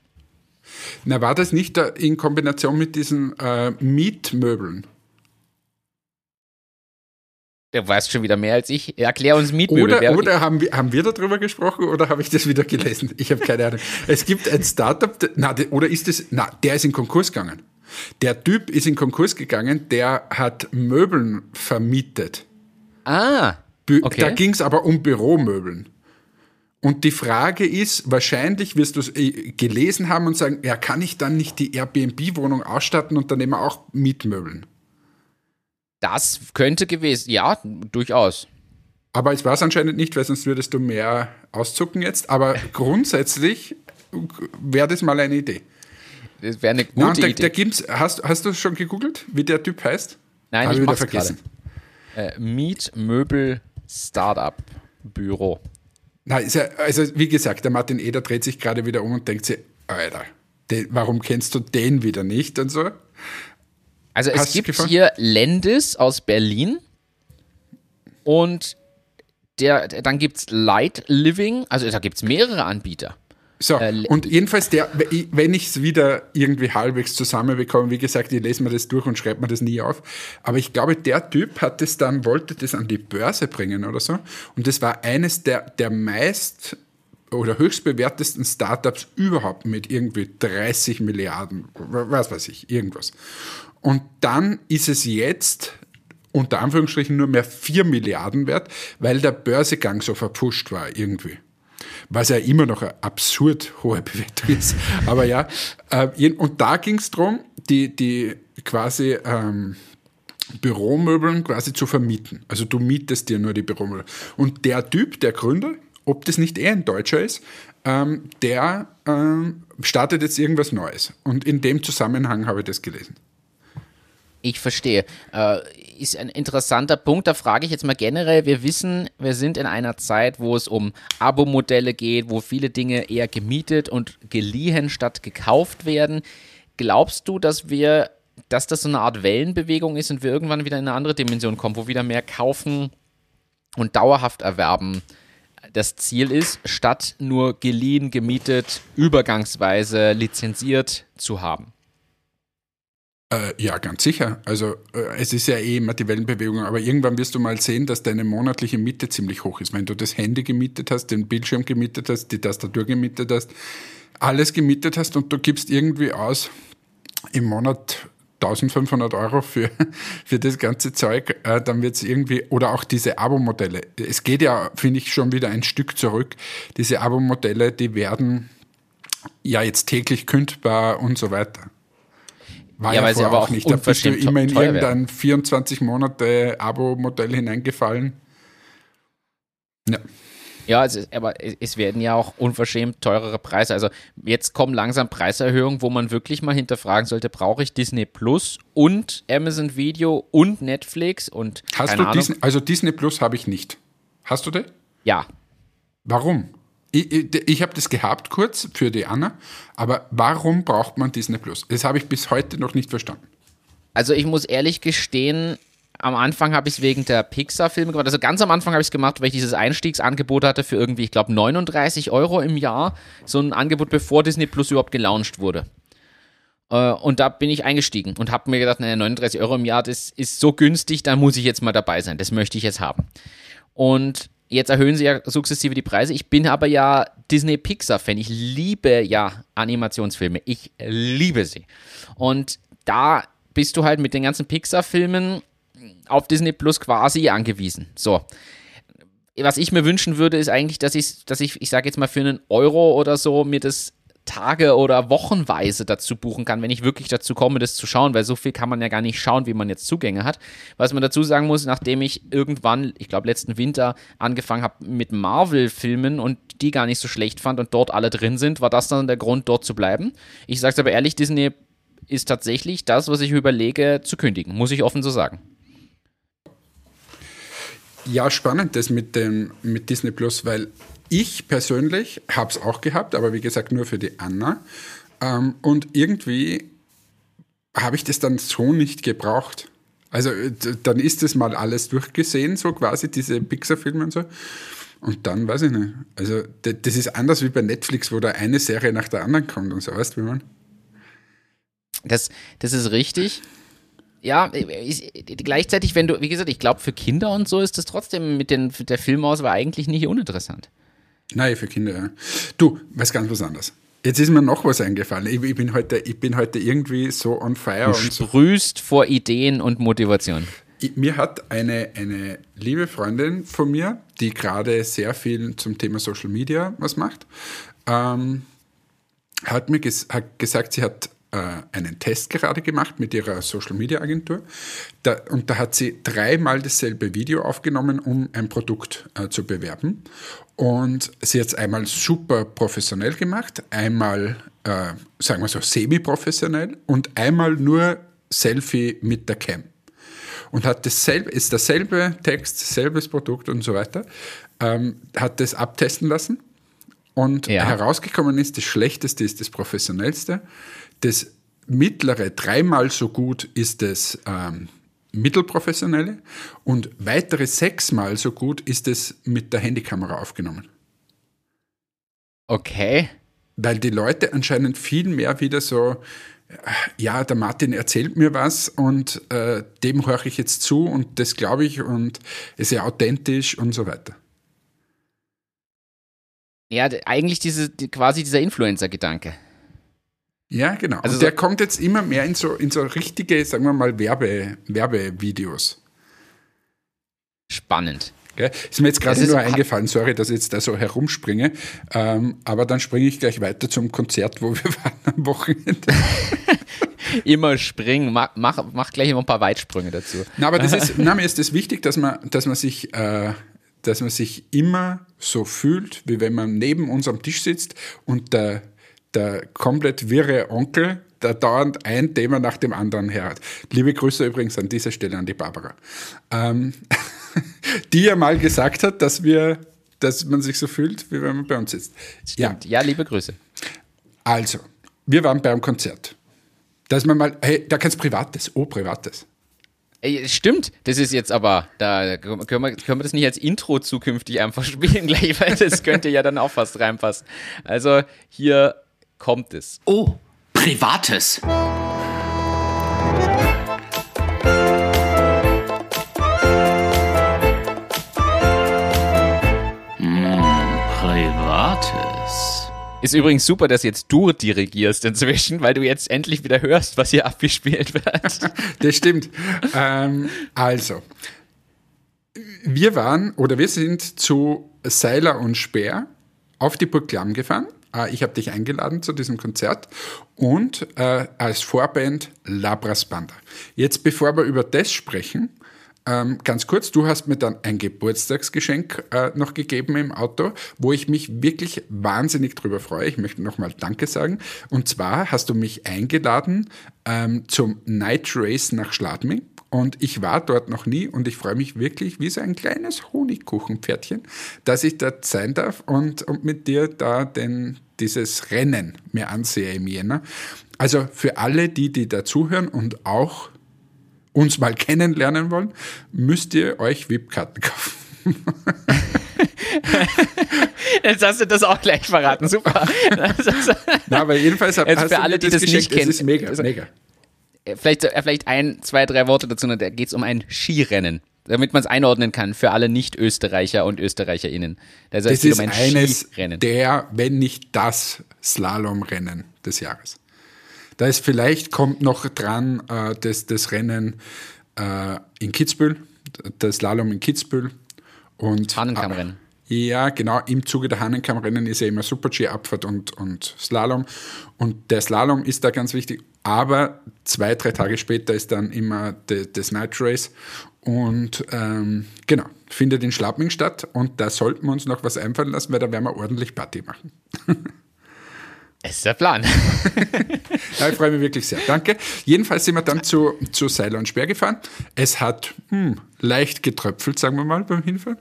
Na, war das nicht in Kombination mit diesen äh, Mietmöbeln? Der weiß schon wieder mehr als ich. Erklär uns Mietmöbel. Oder, oder haben, wir, haben wir darüber gesprochen oder habe ich das wieder gelesen? Ich habe keine Ahnung. Es gibt ein Startup, na, der- oder ist es, na, der ist in Konkurs gegangen. Der Typ ist in Konkurs gegangen, der hat Möbeln vermietet. ah, Okay. Da ging es aber um Büromöbeln. Und die Frage ist, wahrscheinlich wirst du es äh, gelesen haben und sagen, ja, kann ich dann nicht die Airbnb-Wohnung ausstatten und dann wir auch Mietmöbeln? Das könnte gewesen. Ja, durchaus. Aber es war es anscheinend nicht, weil sonst würdest du mehr auszucken jetzt. Aber grundsätzlich wäre das mal eine Idee. Das wäre eine Na, gute und da, Idee. da gibt's, hast, hast du schon gegoogelt, wie der Typ heißt? Nein, Hab ich wieder vergessen. Äh, Mietmöbel Startup Büro. Na, ist ja, also wie gesagt, der Martin Eder dreht sich gerade wieder um und denkt sich, Alter, den, warum kennst du den wieder nicht und so? Also es Hast gibt gefunden? hier Lendis aus Berlin und der, dann gibt es Light Living, also da gibt es mehrere Anbieter. So, Äh, und jedenfalls, der, wenn ich es wieder irgendwie halbwegs zusammenbekomme, wie gesagt, ich lese mir das durch und schreibe mir das nie auf, aber ich glaube, der Typ hat das dann, wollte das an die Börse bringen oder so und das war eines der, der meist oder höchst bewertesten Startups überhaupt mit irgendwie 30 Milliarden, was weiß ich, irgendwas. Und dann ist es jetzt unter Anführungsstrichen nur mehr 4 Milliarden wert, weil der Börsegang so verpusht war irgendwie was ja immer noch eine absurd hohe Bewertung ist. Aber ja, äh, und da ging es darum, die, die quasi, ähm, Büromöbeln quasi zu vermieten. Also du mietest dir nur die Büromöbel. Und der Typ, der Gründer, ob das nicht eher ein Deutscher ist, ähm, der ähm, startet jetzt irgendwas Neues. Und in dem Zusammenhang habe ich das gelesen. Ich verstehe. Äh, ist ein interessanter Punkt. Da frage ich jetzt mal generell. Wir wissen, wir sind in einer Zeit, wo es um Abo-Modelle geht, wo viele Dinge eher gemietet und geliehen statt gekauft werden. Glaubst du, dass wir, dass das so eine Art Wellenbewegung ist und wir irgendwann wieder in eine andere Dimension kommen, wo wieder mehr kaufen und dauerhaft erwerben das Ziel ist, statt nur geliehen, gemietet, übergangsweise lizenziert zu haben? Äh, ja, ganz sicher. Also äh, es ist ja eh immer die Wellenbewegung, aber irgendwann wirst du mal sehen, dass deine monatliche Miete ziemlich hoch ist. Wenn du das Handy gemietet hast, den Bildschirm gemietet hast, die Tastatur gemietet hast, alles gemietet hast und du gibst irgendwie aus im Monat 1500 Euro für, für das ganze Zeug, äh, dann wird es irgendwie, oder auch diese Abo-Modelle. Es geht ja, finde ich, schon wieder ein Stück zurück. Diese Abo-Modelle, die werden ja jetzt täglich kündbar und so weiter. War ja, ja weil sie aber auch nicht. Da bist du immer in irgendein 24 Monate Abo-Modell hineingefallen. Ja. Ja, also, aber es werden ja auch unverschämt teurere Preise. Also jetzt kommen langsam Preiserhöhungen, wo man wirklich mal hinterfragen sollte, brauche ich Disney Plus und Amazon Video und Netflix und Hast du Disney, also Disney Plus habe ich nicht. Hast du das? Ja. Warum? Ich, ich, ich habe das gehabt kurz für die Anna, aber warum braucht man Disney Plus? Das habe ich bis heute noch nicht verstanden. Also ich muss ehrlich gestehen, am Anfang habe ich es wegen der Pixar-Filme gemacht. Also ganz am Anfang habe ich es gemacht, weil ich dieses Einstiegsangebot hatte für irgendwie, ich glaube, 39 Euro im Jahr. So ein Angebot, bevor Disney Plus überhaupt gelauncht wurde. Äh, und da bin ich eingestiegen und habe mir gedacht, naja, 39 Euro im Jahr, das ist so günstig, da muss ich jetzt mal dabei sein. Das möchte ich jetzt haben. Und Jetzt erhöhen sie ja sukzessive die Preise. Ich bin aber ja Disney-Pixar-Fan. Ich liebe ja Animationsfilme. Ich liebe sie. Und da bist du halt mit den ganzen Pixar-Filmen auf Disney Plus quasi angewiesen. So. Was ich mir wünschen würde, ist eigentlich, dass ich, dass ich, ich sage jetzt mal für einen Euro oder so, mir das Tage oder Wochenweise dazu buchen kann, wenn ich wirklich dazu komme, das zu schauen, weil so viel kann man ja gar nicht schauen, wie man jetzt Zugänge hat. Was man dazu sagen muss, nachdem ich irgendwann, ich glaube letzten Winter, angefangen habe mit Marvel-Filmen und die gar nicht so schlecht fand und dort alle drin sind, war das dann der Grund, dort zu bleiben. Ich sage es aber ehrlich, Disney ist tatsächlich das, was ich überlege, zu kündigen, muss ich offen so sagen. Ja, spannend das mit, dem, mit Disney Plus, weil ich persönlich habe es auch gehabt, aber wie gesagt nur für die Anna. Ähm, und irgendwie habe ich das dann so nicht gebraucht. Also dann ist das mal alles durchgesehen, so quasi diese Pixar-Filme und so. Und dann weiß ich nicht. Also das ist anders wie bei Netflix, wo da eine Serie nach der anderen kommt und so, weißt du, wie man? Das, das ist richtig. Ja, ich, gleichzeitig, wenn du, wie gesagt, ich glaube, für Kinder und so ist das trotzdem mit, den, der Filmauswahl eigentlich nicht uninteressant. Nein, für Kinder, ja. Du, was ganz was anderes. Jetzt ist mir noch was eingefallen. Ich, ich, bin, heute, ich bin heute irgendwie so on fire. Du sprühst so. vor Ideen und Motivation. Ich, mir hat eine, eine liebe Freundin von mir, die gerade sehr viel zum Thema Social Media was macht, ähm, hat mir ges hat gesagt, sie hat einen Test gerade gemacht mit ihrer Social Media Agentur. Da, und da hat sie dreimal dasselbe Video aufgenommen, um ein Produkt äh, zu bewerben. Und sie hat es einmal super professionell gemacht, einmal, äh, sagen wir so, semi-professionell und einmal nur Selfie mit der Cam. Und hat dasselbe, ist derselbe Text, selbes Produkt und so weiter, ähm, hat das abtesten lassen. Und ja. herausgekommen ist, das Schlechteste ist das Professionellste. Das mittlere, dreimal so gut ist das ähm, mittelprofessionelle und weitere sechsmal so gut ist es mit der Handykamera aufgenommen. Okay. Weil die Leute anscheinend viel mehr wieder so, äh, ja, der Martin erzählt mir was und äh, dem höre ich jetzt zu und das glaube ich und ist ja authentisch und so weiter. Ja, eigentlich diese, quasi dieser Influencer-Gedanke. Ja, genau. Also und der so kommt jetzt immer mehr in so, in so richtige, sagen wir mal, Werbe, Werbevideos. Spannend. Okay. Ist mir jetzt gerade nur eingefallen, sorry, dass ich jetzt da so herumspringe. Ähm, aber dann springe ich gleich weiter zum Konzert, wo wir waren am Wochenende. immer springen. Mach, mach, mach gleich immer ein paar Weitsprünge dazu. Na, aber das ist, na, mir ist es wichtig, dass man, dass man sich, äh, dass man sich immer so fühlt, wie wenn man neben uns am Tisch sitzt und der, der komplett wirre Onkel da dauernd ein Thema nach dem anderen her hat. Liebe Grüße übrigens an dieser Stelle an die Barbara, ähm, die ja mal gesagt hat, dass wir, dass man sich so fühlt, wie wenn man bei uns sitzt. Stimmt. Ja, liebe Grüße. Also, wir waren beim Konzert. Dass man mal, hey, da kannst Privates, oh, Privates. Ey, stimmt, das ist jetzt aber, da können wir, können wir das nicht als Intro zukünftig einfach spielen gleich, weil das könnte ja dann auch fast reinpassen. Also hier kommt es. Oh, Privates. Hm, Privates. Ist übrigens super, dass jetzt du dirigierst inzwischen, weil du jetzt endlich wieder hörst, was hier abgespielt wird. Das stimmt. ähm, also, wir waren oder wir sind zu Seiler und Speer auf die Burg Klamm gefahren. Äh, Ich habe dich eingeladen zu diesem Konzert und äh, als Vorband Labras Banda. Jetzt, bevor wir über das sprechen, ähm, ganz kurz, du hast mir dann ein Geburtstagsgeschenk äh, noch gegeben im Auto, wo ich mich wirklich wahnsinnig drüber freue. Ich möchte nochmal Danke sagen. Und zwar hast du mich eingeladen ähm, zum Night Race nach Schladming. Und ich war dort noch nie und ich freue mich wirklich wie so ein kleines Honigkuchenpferdchen, dass ich dort sein darf und, und mit dir da den, dieses Rennen mir ansehe im Jänner. Also für alle, die, die dazuhören und auch uns mal kennenlernen wollen, müsst ihr euch VIP-Karten kaufen. Jetzt hast du das auch gleich verraten, super. Na, aber jedenfalls Jetzt hast für du alle, die das geschenkt. nicht kennen. Es ist mega, Also- mega. Vielleicht, äh, vielleicht ein, zwei, drei Worte dazu. Da geht es um ein Skirennen. Damit man es einordnen kann für alle Nicht-Österreicher und ÖsterreicherInnen. Also Das ist um ein eines Skirennen. der, wenn nicht das Slalomrennen des Jahres. Da ist vielleicht kommt noch dran äh, das, das Rennen äh, in Kitzbühel, das Slalom in Kitzbühel und Hahnenkammrennen. Ja, genau. Im Zuge der Hahnenkammrennen ist ja immer Super-G-Abfahrt und, und Slalom. Und der Slalom ist da ganz wichtig. Aber zwei, drei Tage später ist dann immer das Night Race. Und ähm, genau, findet in Schladming statt. Und da sollten wir uns noch was einfallen lassen, weil da werden wir ordentlich Party machen. Es ist der Plan. Ja, ich freue mich wirklich sehr. Danke. Jedenfalls sind wir dann zu, zu Seiler und Speer gefahren. Es hat hm, leicht getröpfelt, sagen wir mal, beim Hinfahren.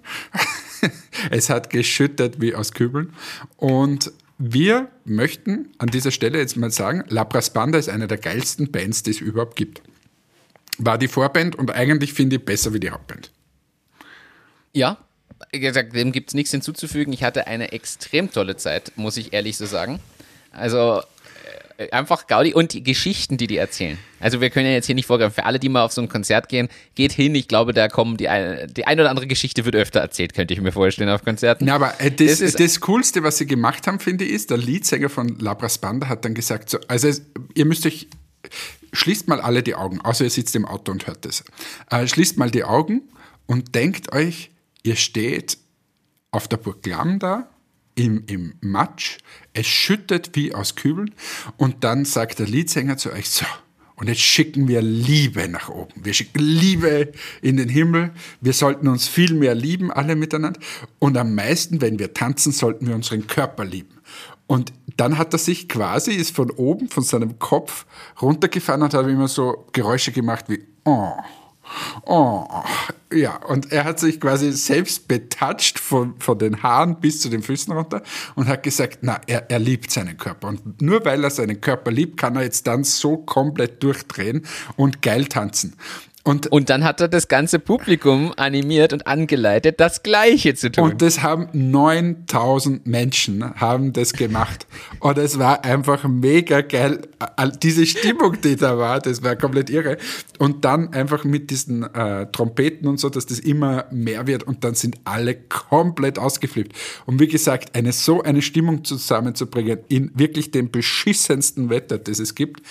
es hat geschüttet wie aus Kübeln. Und wir möchten an dieser Stelle jetzt mal sagen, Labras Banda ist eine der geilsten Bands, die es überhaupt gibt. War die Vorband und eigentlich finde ich besser wie die Hauptband. Ja, gesagt, dem gibt es nichts hinzuzufügen. Ich hatte eine extrem tolle Zeit, muss ich ehrlich so sagen. Also einfach Gaudi und die Geschichten, die die erzählen. Also wir können ja jetzt hier nicht vorgreifen. Für alle, die mal auf so ein Konzert gehen, geht hin. Ich glaube, da kommen die, ein- die ein oder andere Geschichte wird öfter erzählt, könnte ich mir vorstellen auf Konzerten. Ja, aber äh, das, Das ist- das Coolste, was sie gemacht haben, finde ich, ist, der Leadsänger von Labras Banda hat dann gesagt, so, also ihr müsst euch, schließt mal alle die Augen, außer ihr sitzt im Auto und hört das. Äh, schließt mal die Augen und denkt euch, ihr steht auf der Burg Lamm da, im, im Matsch, es schüttet wie aus Kübeln und dann sagt der Leadsänger zu euch, so, und jetzt schicken wir Liebe nach oben. Wir schicken Liebe in den Himmel. Wir sollten uns viel mehr lieben, alle miteinander. Und am meisten, wenn wir tanzen, sollten wir unseren Körper lieben. Und dann hat er sich quasi, ist von oben, von seinem Kopf runtergefahren und hat immer so Geräusche gemacht wie, oh, Oh, ja, und er hat sich quasi selbst betatscht von, von den Haaren bis zu den Füßen runter und hat gesagt, na, er, er liebt seinen Körper. Und nur weil er seinen Körper liebt, kann er jetzt dann so komplett durchdrehen und geil tanzen. Und, Und dann hat er das ganze Publikum animiert und angeleitet, das Gleiche zu tun. und das haben 9000 Menschen haben das gemacht. Und es war einfach mega geil. Diese Stimmung, die da war, das war komplett irre. Und dann einfach mit diesen äh, Trompeten und so, dass das immer mehr wird und dann sind alle komplett ausgeflippt. Und wie gesagt, eine so eine Stimmung zusammenzubringen in wirklich dem beschissensten Wetter, das es gibt,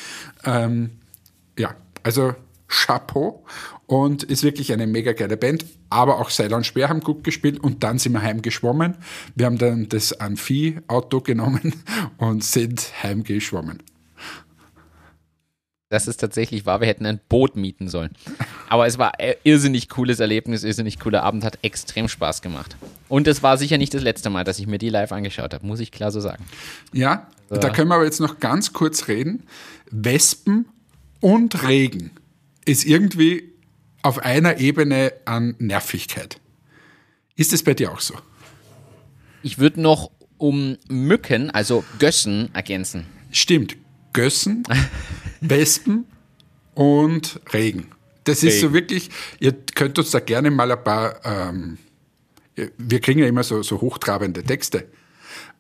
ähm, ja, also Chapeau und ist wirklich eine mega geile Band. Aber auch Seiler und Speer haben gut gespielt und dann sind wir heimgeschwommen. Wir haben dann das Amphi-Auto genommen und sind heimgeschwommen. dass es tatsächlich war, wir hätten ein Boot mieten sollen. Aber es war ein irrsinnig cooles Erlebnis, irrsinnig cooler Abend, hat extrem Spaß gemacht. Und es war sicher nicht das letzte Mal, dass ich mir die live angeschaut habe, muss ich klar so sagen. Ja, da können wir aber jetzt noch ganz kurz reden. Wespen und Regen ist irgendwie auf einer Ebene an Nervigkeit. Ist es bei dir auch so? Ich würde noch um Mücken, also Gössen, ergänzen. Stimmt. Gössen, Wespen und Regen. Das ist so Regen. wirklich, ihr könnt uns da gerne mal ein paar, ähm, wir kriegen ja immer so, so hochtrabende Texte.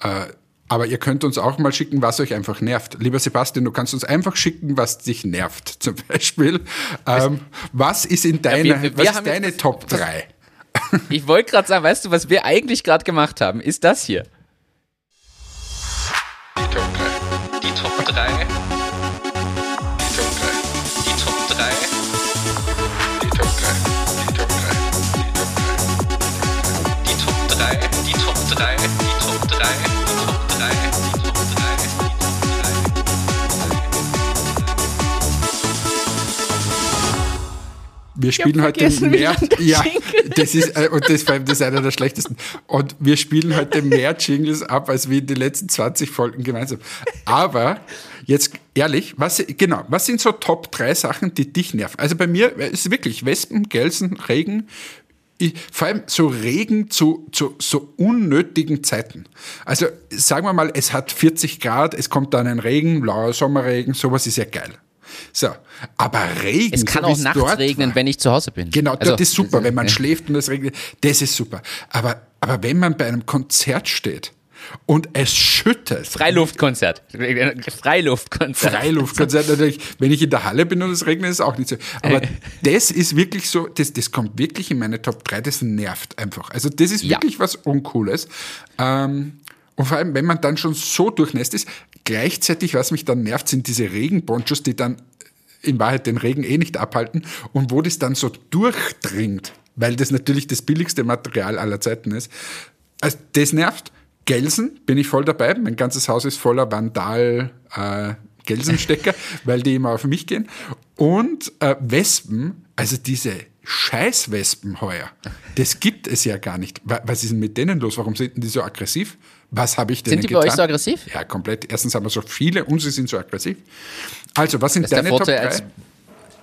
Äh, aber ihr könnt uns auch mal schicken, was euch einfach nervt. Lieber Sebastian, du kannst uns einfach schicken, was dich nervt. Zum Beispiel, ähm, was ist in deiner, wir- wir was ist deine jetzt- Top 3? Ich wollte gerade sagen, weißt du, was wir eigentlich gerade gemacht haben, ist das hier. Wir spielen heute mehr. Ja, das ist, äh, und das, vor allem, das ist einer der schlechtesten. Und wir spielen heute mehr Jingles ab, als wir in den letzten 20 Folgen gemeinsam. Aber jetzt ehrlich, was, genau, was sind so Top 3 Sachen, die dich nerven? Also bei mir ist wirklich Wespen, Gelsen, Regen, ich, vor allem so Regen zu, zu so unnötigen Zeiten. Also sagen wir mal, es hat 40 Grad, es kommt dann ein Regen, blauer Sommerregen, sowas ist ja geil. So, aber Regen, Es kann so auch nachts dort regnen, war, wenn ich zu Hause bin. Genau, Also, das ist super, wenn man ja. schläft und es regnet, das ist super. Aber, aber wenn man bei einem Konzert steht und es schüttet, Freiluftkonzert. Freiluftkonzert. Freiluftkonzert natürlich, wenn ich in der Halle bin und es regnet, ist auch nicht so. Aber das ist wirklich so, das, das kommt wirklich in meine Top 3, das nervt einfach. Also das ist Ja. wirklich was Uncooles. Ähm, und vor allem, wenn man dann schon so durchnässt ist, gleichzeitig, was mich dann nervt, sind diese Regenponchos, die dann in Wahrheit den Regen eh nicht abhalten und wo das dann so durchdringt, weil das natürlich das billigste Material aller Zeiten ist. Also das nervt. Gelsen bin ich voll dabei. Mein ganzes Haus ist voller Vandal äh, Gelsenstecker, weil die immer auf mich gehen. Und äh, Wespen, also diese Scheißwespen heuer, das gibt es ja gar nicht. Wa- Was ist denn mit denen los? Warum sind denn die so aggressiv? Was habe ich denen Sind die bei getan? euch so aggressiv? Ja, komplett. Erstens haben wir so viele und sie sind so aggressiv. Also, was sind Das ist der deine Top Vorteil 3? als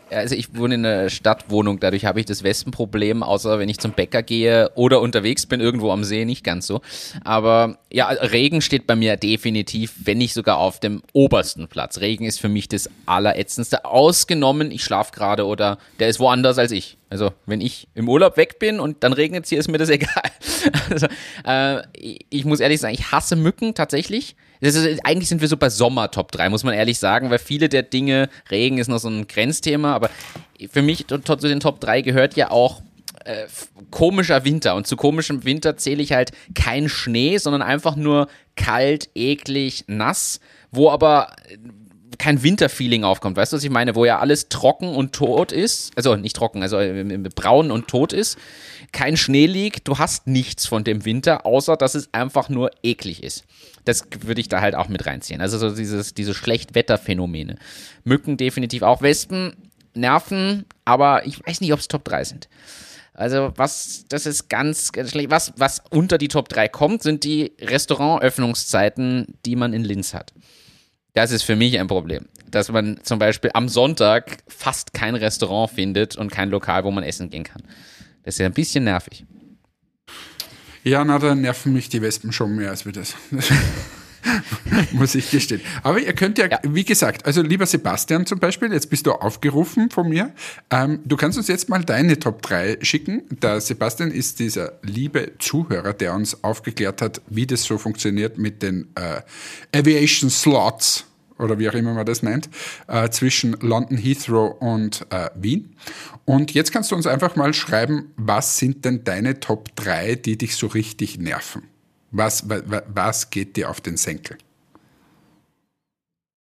also ich wohne in einer Stadtwohnung, dadurch habe ich das Wespenproblem, außer wenn ich zum Bäcker gehe oder unterwegs bin, irgendwo am See, nicht ganz so. Aber ja, Regen steht bei mir definitiv, wenn nicht sogar auf dem obersten Platz. Regen ist für mich das Allerätzendste. Ausgenommen, ich schlafe gerade oder der ist woanders als ich. Also wenn ich im Urlaub weg bin und dann regnet es hier, ist mir das egal. Also, äh, ich- ich muss ehrlich sagen, ich hasse Mücken tatsächlich. Ist, eigentlich sind wir so bei Sommer Top 3, muss man ehrlich sagen, weil viele der Dinge, Regen ist noch so ein Grenzthema, aber für mich zu den Top 3 gehört ja auch äh, komischer Winter. Und zu komischem Winter zähle ich halt kein Schnee, sondern einfach nur kalt, eklig, nass, wo aber äh, kein Winterfeeling aufkommt. Weißt du, was ich meine? Wo ja alles trocken und tot ist. Also nicht trocken, also äh, äh, braun und tot ist. Kein Schnee liegt. Du hast nichts von dem Winter, außer dass es einfach nur eklig ist. Das würde ich da halt auch mit reinziehen. Also so dieses, diese Schlechtwetterphänomene. Mücken definitiv auch. Wespen nerven, aber ich weiß nicht, ob es Top 3 sind. Also was, das ist ganz, ganz schlecht. Was, was unter die Top 3 kommt, sind die Restaurantöffnungszeiten, die man in Linz hat. Das ist für mich ein Problem. Dass man zum Beispiel am Sonntag fast kein Restaurant findet und kein Lokal, wo man essen gehen kann. Das ist ja ein bisschen nervig. Ja, na, da nerven mich die Wespen schon mehr als wir das. Muss ich gestehen. Aber ihr könnt ja, Ja. wie gesagt, also lieber Sebastian zum Beispiel, jetzt bist du aufgerufen von mir. Ähm, du kannst uns jetzt mal deine Top 3 schicken. Der Sebastian ist dieser liebe Zuhörer, der uns aufgeklärt hat, wie das so funktioniert mit den äh, Aviation Slots oder wie auch immer man das nennt, äh, zwischen London Heathrow und äh, Wien. Und jetzt kannst du uns einfach mal schreiben, was sind denn deine Top 3, die dich so richtig nerven? Was, wa, wa, was geht dir auf den Senkel?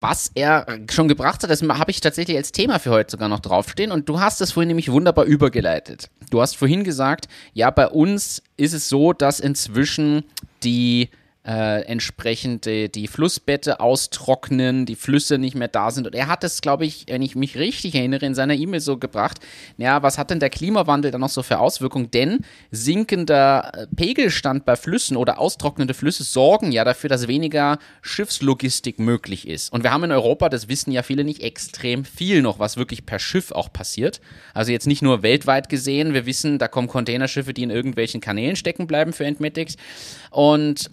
Was er schon gebracht hat, das habe ich tatsächlich als Thema für heute sogar noch draufstehen. Und du hast es vorhin nämlich wunderbar übergeleitet. Du hast vorhin gesagt, ja, bei uns ist es so, dass inzwischen die äh, entsprechend die, die Flussbette austrocknen, die Flüsse nicht mehr da sind. Und er hat es, glaube ich, wenn ich mich richtig erinnere, in seiner E-Mail so gebracht, ja, was hat denn der Klimawandel dann noch so für Auswirkungen? Denn sinkender äh, Pegelstand bei Flüssen oder austrocknende Flüsse sorgen ja dafür, dass weniger Schiffslogistik möglich ist. Und wir haben in Europa, das wissen ja viele nicht, extrem viel noch, was wirklich per Schiff auch passiert. Also jetzt nicht nur weltweit gesehen, wir wissen, da kommen Containerschiffe, die in irgendwelchen Kanälen stecken bleiben für Entmetics. Und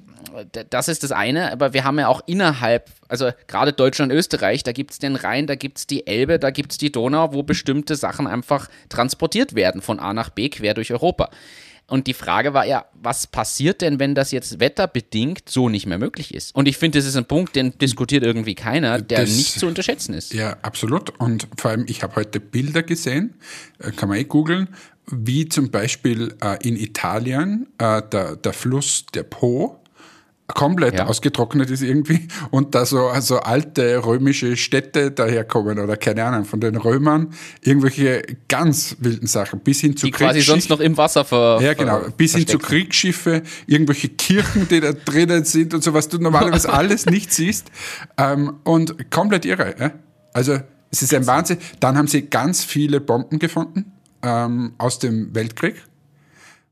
das ist das eine, aber wir haben ja auch innerhalb, also gerade Deutschland, Österreich, da gibt es den Rhein, da gibt es die Elbe, da gibt es die Donau, wo bestimmte Sachen einfach transportiert werden von A nach B quer durch Europa. Und die Frage war ja, was passiert denn, wenn das jetzt wetterbedingt so nicht mehr möglich ist? Und ich finde, das ist ein Punkt, den diskutiert irgendwie keiner, der Das- nicht zu unterschätzen ist. Ja, absolut. Und vor allem, ich habe heute Bilder gesehen, äh, kann man eh googeln, wie zum Beispiel äh, in Italien äh, der, der Fluss der Po komplett Ja. ausgetrocknet ist irgendwie und da so also alte römische Städte daherkommen oder keine Ahnung, von den Römern irgendwelche ganz wilden Sachen bis hin zu Die quasi sonst noch im Wasser ver ja, genau. Bis hin zu. Kriegsschiffe, irgendwelche Kirchen, die da drinnen sind und so, was du normalerweise alles nicht siehst. Ähm, und komplett irre. Ja? Also, es ist ein Wahnsinn. Dann haben sie ganz viele Bomben gefunden ähm, aus dem Weltkrieg.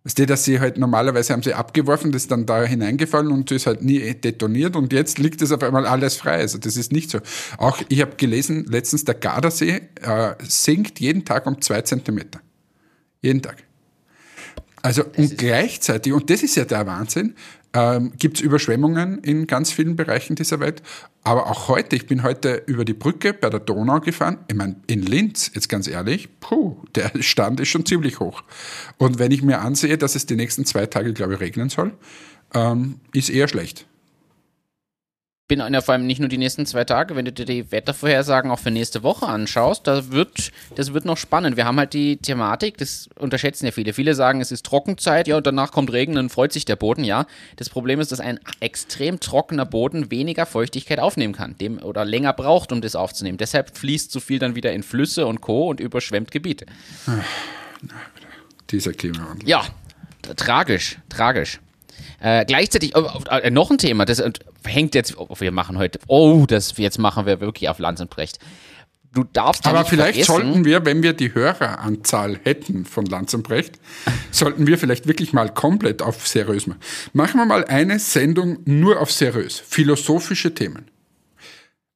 Weißt du, dass sie halt normalerweise haben sie abgeworfen, das ist dann da hineingefallen und ist halt nie detoniert und jetzt liegt es auf einmal alles frei. Also das ist nicht so. Auch ich habe gelesen, letztens der Gardasee äh, sinkt jeden Tag um zwei Zentimeter. Jeden Tag. Also und gleichzeitig, und das ist ja der Wahnsinn, ähm, gibt es Überschwemmungen in ganz vielen Bereichen dieser Welt. Aber auch heute, ich bin heute über die Brücke bei der Donau gefahren. Ich meine, in Linz, jetzt ganz ehrlich, puh, der Stand ist schon ziemlich hoch. Und wenn ich mir ansehe, dass es die nächsten zwei Tage, glaube ich, regnen soll, ähm, ist eher schlecht. Bin ja vor allem nicht nur die nächsten zwei Tage, wenn du dir die Wettervorhersagen auch für nächste Woche anschaust, da wird, das wird noch spannend. Wir haben halt die Thematik, das unterschätzen ja viele. Viele sagen, es ist Trockenzeit, ja, und danach kommt Regen, dann freut sich der Boden, ja. Das Problem ist, dass ein extrem trockener Boden weniger Feuchtigkeit aufnehmen kann, dem, oder länger braucht, um das aufzunehmen. Deshalb fließt so viel dann wieder in Flüsse und Co. und überschwemmt Gebiete. Dieser Klimawandel. Ja, tragisch, tragisch. Äh, gleichzeitig äh, äh, noch ein Thema, das hängt jetzt, oh, wir machen heute, oh, das jetzt machen wir wirklich auf Lanz und Brecht. Du darfst ja Aber nicht vielleicht sollten wir, wenn wir die Höreranzahl hätten von Lanz und Brecht, sollten wir vielleicht wirklich mal komplett auf seriös machen. Machen wir mal eine Sendung nur auf seriös, philosophische Themen.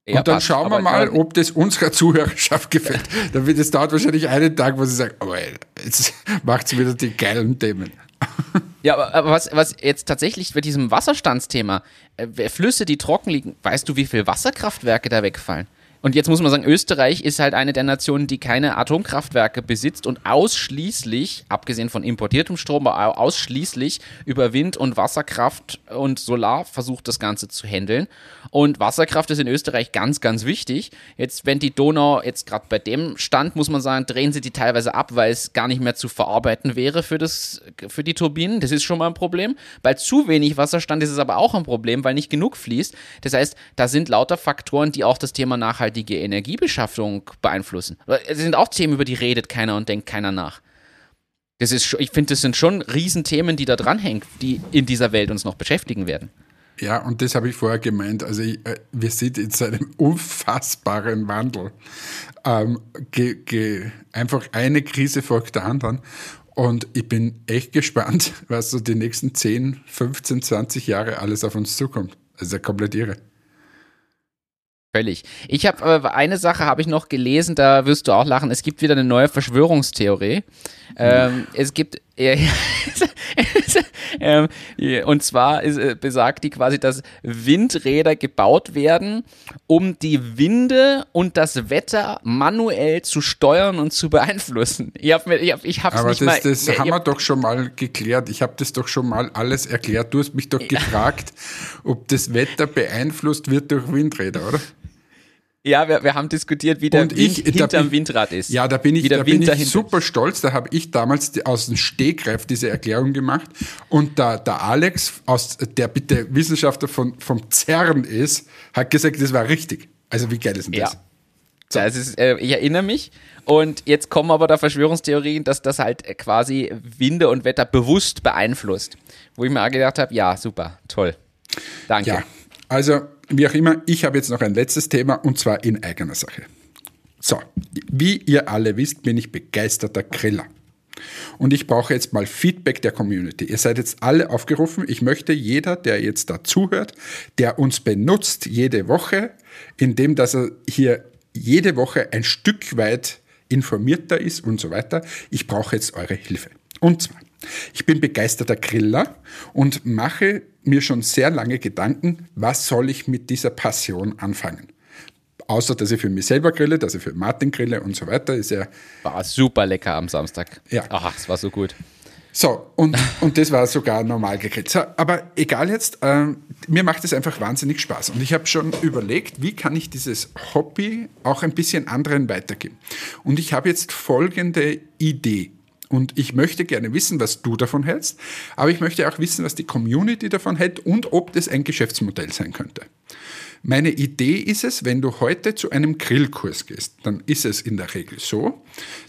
Ja, und dann passt, schauen wir mal, ob das unserer Zuhörerschaft gefällt. Dann wird es dauert wahrscheinlich einen Tag, wo sie sagen, aber jetzt macht sie wieder die geilen Themen. Ja, aber, aber was, was jetzt tatsächlich bei diesem Wasserstandsthema, äh, Flüsse, die trocken liegen, weißt du, wie viele Wasserkraftwerke da wegfallen? Und jetzt muss man sagen, Österreich ist halt eine der Nationen, die keine Atomkraftwerke besitzt und ausschließlich, abgesehen von importiertem Strom, aber au- ausschließlich über Wind- und Wasserkraft und Solar versucht, das Ganze zu handeln. Und Wasserkraft ist in Österreich ganz, ganz wichtig. Jetzt, wenn die Donau, jetzt gerade bei dem Stand, muss man sagen, drehen sie die teilweise ab, weil es gar nicht mehr zu verarbeiten wäre für, das, für die Turbinen. Das ist schon mal ein Problem. Bei zu wenig Wasserstand ist es aber auch ein Problem, weil nicht genug fließt. Das heißt, da sind lauter Faktoren, die auch das Thema nachhaltige Energiebeschaffung beeinflussen. Es sind auch Themen, über die redet keiner und denkt keiner nach. Das ist, ich finde, das sind schon Riesenthemen, die da dranhängen, die in dieser Welt uns noch beschäftigen werden. Ja, und das habe ich vorher gemeint. Also ich, äh, wir sind in so einem unfassbaren Wandel. Ähm, ge, ge, einfach eine Krise folgt der anderen. Und ich bin echt gespannt, was so die nächsten 10, 15, 20 Jahre alles auf uns zukommt. Also komplett irre. Völlig. Ich habe äh, eine Sache habe ich noch gelesen, da wirst du auch lachen. Es gibt wieder eine neue Verschwörungstheorie. Ähm, es gibt äh, ähm, und zwar ist, äh, besagt die quasi, dass Windräder gebaut werden, um die Winde und das Wetter manuell zu steuern und zu beeinflussen. Ich habe ich hab, ich hab's Aber nicht das, mal. das haben wir doch schon mal geklärt. Ich habe das doch schon mal alles erklärt. Du hast mich doch gefragt, ob das Wetter beeinflusst wird durch Windräder, oder? Ja, wir, wir haben diskutiert, wie der Und Wind ich- hinterm bin- Windrad ist. Ja, da bin ich, da bin ich super stolz. Da habe ich damals die, aus dem Stegreif diese Erklärung gemacht. Und da, der Alex, aus, der bitte Wissenschaftler von, vom CERN ist, hat gesagt, das war richtig. Also wie geil ist denn Ja. das? So. Das ist, äh, ich erinnere mich. Und jetzt kommen aber da Verschwörungstheorien, dass das halt äh, quasi Winde und Wetter bewusst beeinflusst. Wo ich mir auch gedacht habe, ja, super, toll. Danke. Ja, also wie auch immer, ich habe jetzt noch ein letztes Thema und zwar in eigener Sache. So, wie ihr alle wisst, bin ich begeisterter Griller. Und ich brauche jetzt mal Feedback der Community. Ihr seid jetzt alle aufgerufen. Ich möchte jeder, der jetzt da zuhört, der uns benutzt jede Woche, indem dass er hier jede Woche ein Stück weit informierter ist und so weiter. Ich brauche jetzt eure Hilfe. Und zwar, ich bin begeisterter Griller und mache mir schon sehr lange Gedanken, was soll ich mit dieser Passion anfangen. Außer, dass ich für mich selber grille, dass ich für Martin grille und so weiter, ist ja War super lecker am Samstag. Ja. Ach, es war so gut. So, und, und das war sogar normal gegrillt. So, aber egal jetzt, ähm, mir macht es einfach wahnsinnig Spaß. Und ich habe schon überlegt, wie kann ich dieses Hobby auch ein bisschen anderen weitergeben. Und ich habe jetzt folgende Idee. Und ich möchte gerne wissen, was du davon hältst, aber ich möchte auch wissen, was die Community davon hält und ob das ein Geschäftsmodell sein könnte. Meine Idee ist es, wenn du heute zu einem Grillkurs gehst, dann ist es in der Regel so,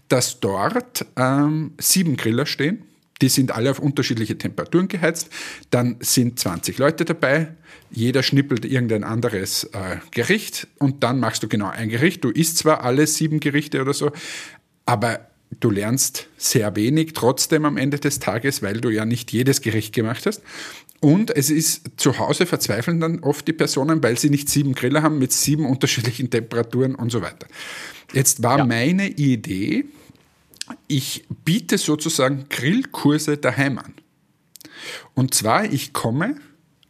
dass dort ähm, sieben Griller stehen. Die sind alle auf unterschiedliche Temperaturen geheizt. Dann sind 20 Leute dabei. Jeder schnippelt irgendein anderes äh, Gericht und dann machst du genau ein Gericht. Du isst zwar alle sieben Gerichte oder so, aber du lernst sehr wenig trotzdem am Ende des Tages, weil du ja nicht jedes Gericht gemacht hast. Und es ist zu Hause verzweifeln dann oft die Personen, weil sie nicht sieben Griller haben mit sieben unterschiedlichen Temperaturen und so weiter. Jetzt war Ja. meine Idee, ich biete sozusagen Grillkurse daheim an. Und zwar, ich komme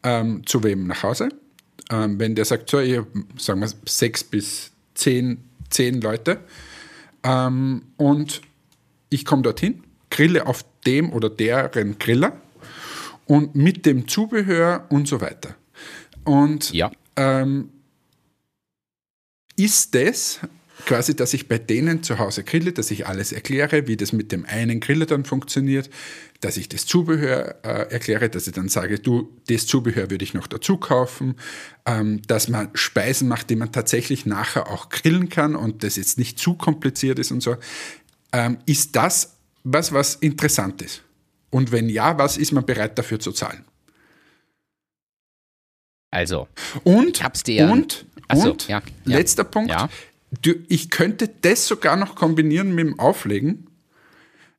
ähm, zu wem nach Hause, ähm, wenn der sagt, so, ihr, sagen wir sechs bis zehn, zehn Leute, ähm, und ich komme dorthin, grille auf dem oder deren Griller und mit dem Zubehör und so weiter. Und Ja. ähm, ist das quasi, dass ich bei denen zu Hause grille, dass ich alles erkläre, wie das mit dem einen Griller dann funktioniert, dass ich das Zubehör äh, erkläre, dass ich dann sage, du, das Zubehör würde ich noch dazu kaufen, ähm, dass man Speisen macht, die man tatsächlich nachher auch grillen kann und das jetzt nicht zu kompliziert ist und so. Ähm, ist das was, was interessant ist? Und wenn ja, was ist man bereit dafür zu zahlen? Also, Und, Ich hab's dir und, so, und ja, ja. letzter Punkt, Ja. Ich könnte das sogar noch kombinieren mit dem Auflegen,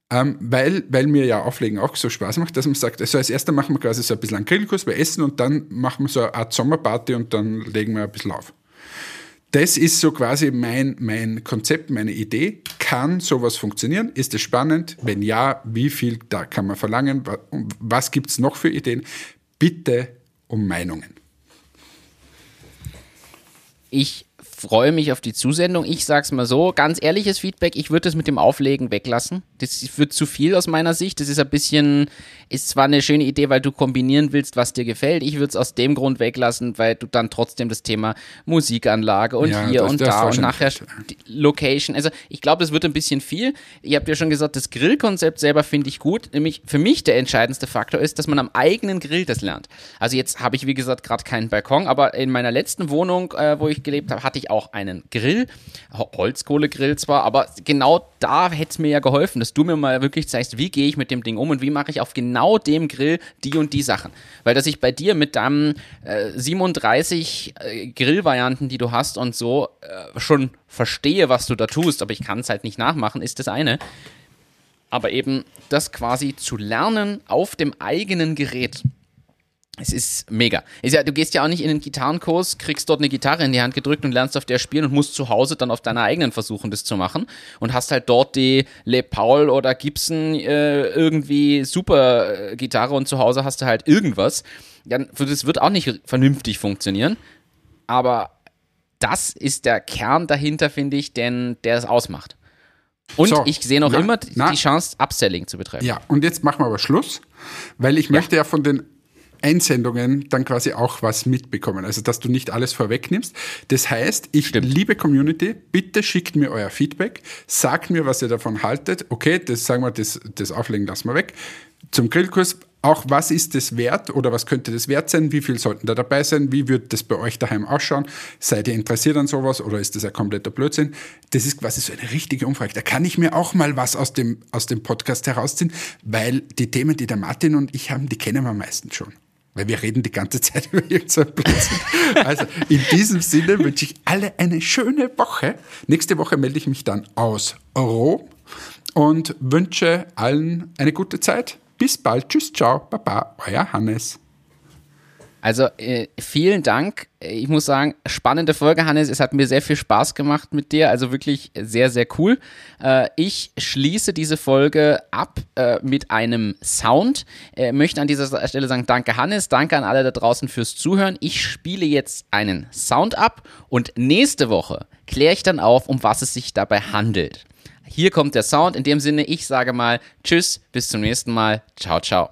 ähm, weil, weil mir ja Auflegen auch so Spaß macht, dass man sagt, also als erster machen wir quasi so ein bisschen einen Grillkurs, wir essen und dann machen wir so eine Art Sommerparty und dann legen wir ein bisschen auf. Das ist so quasi mein, mein Konzept, meine Idee. Kann sowas funktionieren? Ist es spannend? Wenn ja, wie viel da kann man verlangen? Was gibt es noch für Ideen? Bitte um Meinungen. ich freue mich auf die Zusendung. Ich sag's mal so, ganz ehrliches Feedback, ich würde das mit dem Auflegen weglassen. Das wird zu viel aus meiner Sicht. Das ist ein bisschen, ist zwar eine schöne Idee, weil du kombinieren willst, was dir gefällt. Ich würde es aus dem Grund weglassen, weil du dann trotzdem das Thema Musikanlage und Ja, hier das- und das da und nachher Location. Also ich glaube, das wird ein bisschen viel. Ihr habt ja schon gesagt, das Grillkonzept selber finde ich gut. Nämlich für mich der entscheidendste Faktor ist, dass man am eigenen Grill das lernt. Also jetzt habe ich, wie gesagt, gerade keinen Balkon, aber in meiner letzten Wohnung, äh, wo ich gelebt habe, hatte ich auch einen Grill. Ho- Holzkohlegrill zwar, aber genau da hätte es mir ja geholfen, dass du mir mal wirklich zeigst, wie gehe ich mit dem Ding um und wie mache ich auf genau dem Grill die und die Sachen. Weil dass ich bei dir mit deinem äh, 37 äh, Grillvarianten, die du hast und so, äh, schon verstehe, was du da tust, aber ich kann es halt nicht nachmachen, ist das eine. Aber eben das quasi zu lernen auf dem eigenen Gerät. Es ist mega. Ist ja, du gehst ja auch nicht in einen Gitarrenkurs, kriegst dort eine Gitarre in die Hand gedrückt und lernst auf der spielen und musst zu Hause dann auf deiner eigenen versuchen, das zu machen. Und hast halt dort die Le Paul oder Gibson äh, irgendwie super äh, Gitarre und zu Hause hast du halt irgendwas. Dann, das wird auch nicht vernünftig funktionieren. Aber das ist der Kern dahinter, finde ich, denn der es ausmacht. Und So, ich sehe noch na, immer na. die Chance, Upselling zu betreiben. Ja, und jetzt machen wir aber Schluss, weil ich möchte ja von den Einsendungen dann quasi auch was mitbekommen. Also, dass du nicht alles vorwegnimmst. Das heißt, ich, Stimmt. liebe Community, bitte schickt mir euer Feedback, sagt mir, was ihr davon haltet. Okay, das sagen wir, das, das Auflegen lassen wir weg. Zum Grillkurs, auch was ist das wert oder was könnte das wert sein? Wie viel sollten da dabei sein? Wie wird das bei euch daheim ausschauen? Seid ihr interessiert an sowas oder ist das ein kompletter Blödsinn? Das ist quasi so eine richtige Umfrage. Da kann ich mir auch mal was aus dem, aus dem Podcast herausziehen, weil die Themen, die der Martin und ich haben, die kennen wir meistens schon. Weil wir reden die ganze Zeit über irgendeinen Blödsinn. Also in diesem Sinne wünsche ich alle eine schöne Woche. Nächste Woche melde ich mich dann aus Rom und wünsche allen eine gute Zeit. Bis bald. Tschüss, ciao, baba, euer Hannes. Also äh, vielen Dank. Ich muss sagen, spannende Folge, Hannes. Es hat mir sehr viel Spaß gemacht mit dir. Also wirklich sehr, sehr cool. Äh, ich schließe diese Folge ab äh, mit einem Sound. Äh, möchte an dieser Stelle sagen, danke Hannes, danke an alle da draußen fürs Zuhören. Ich spiele jetzt einen Sound ab und nächste Woche kläre ich dann auf, um was es sich dabei handelt. Hier kommt der Sound. In dem Sinne, ich sage mal Tschüss, bis zum nächsten Mal. Ciao, ciao.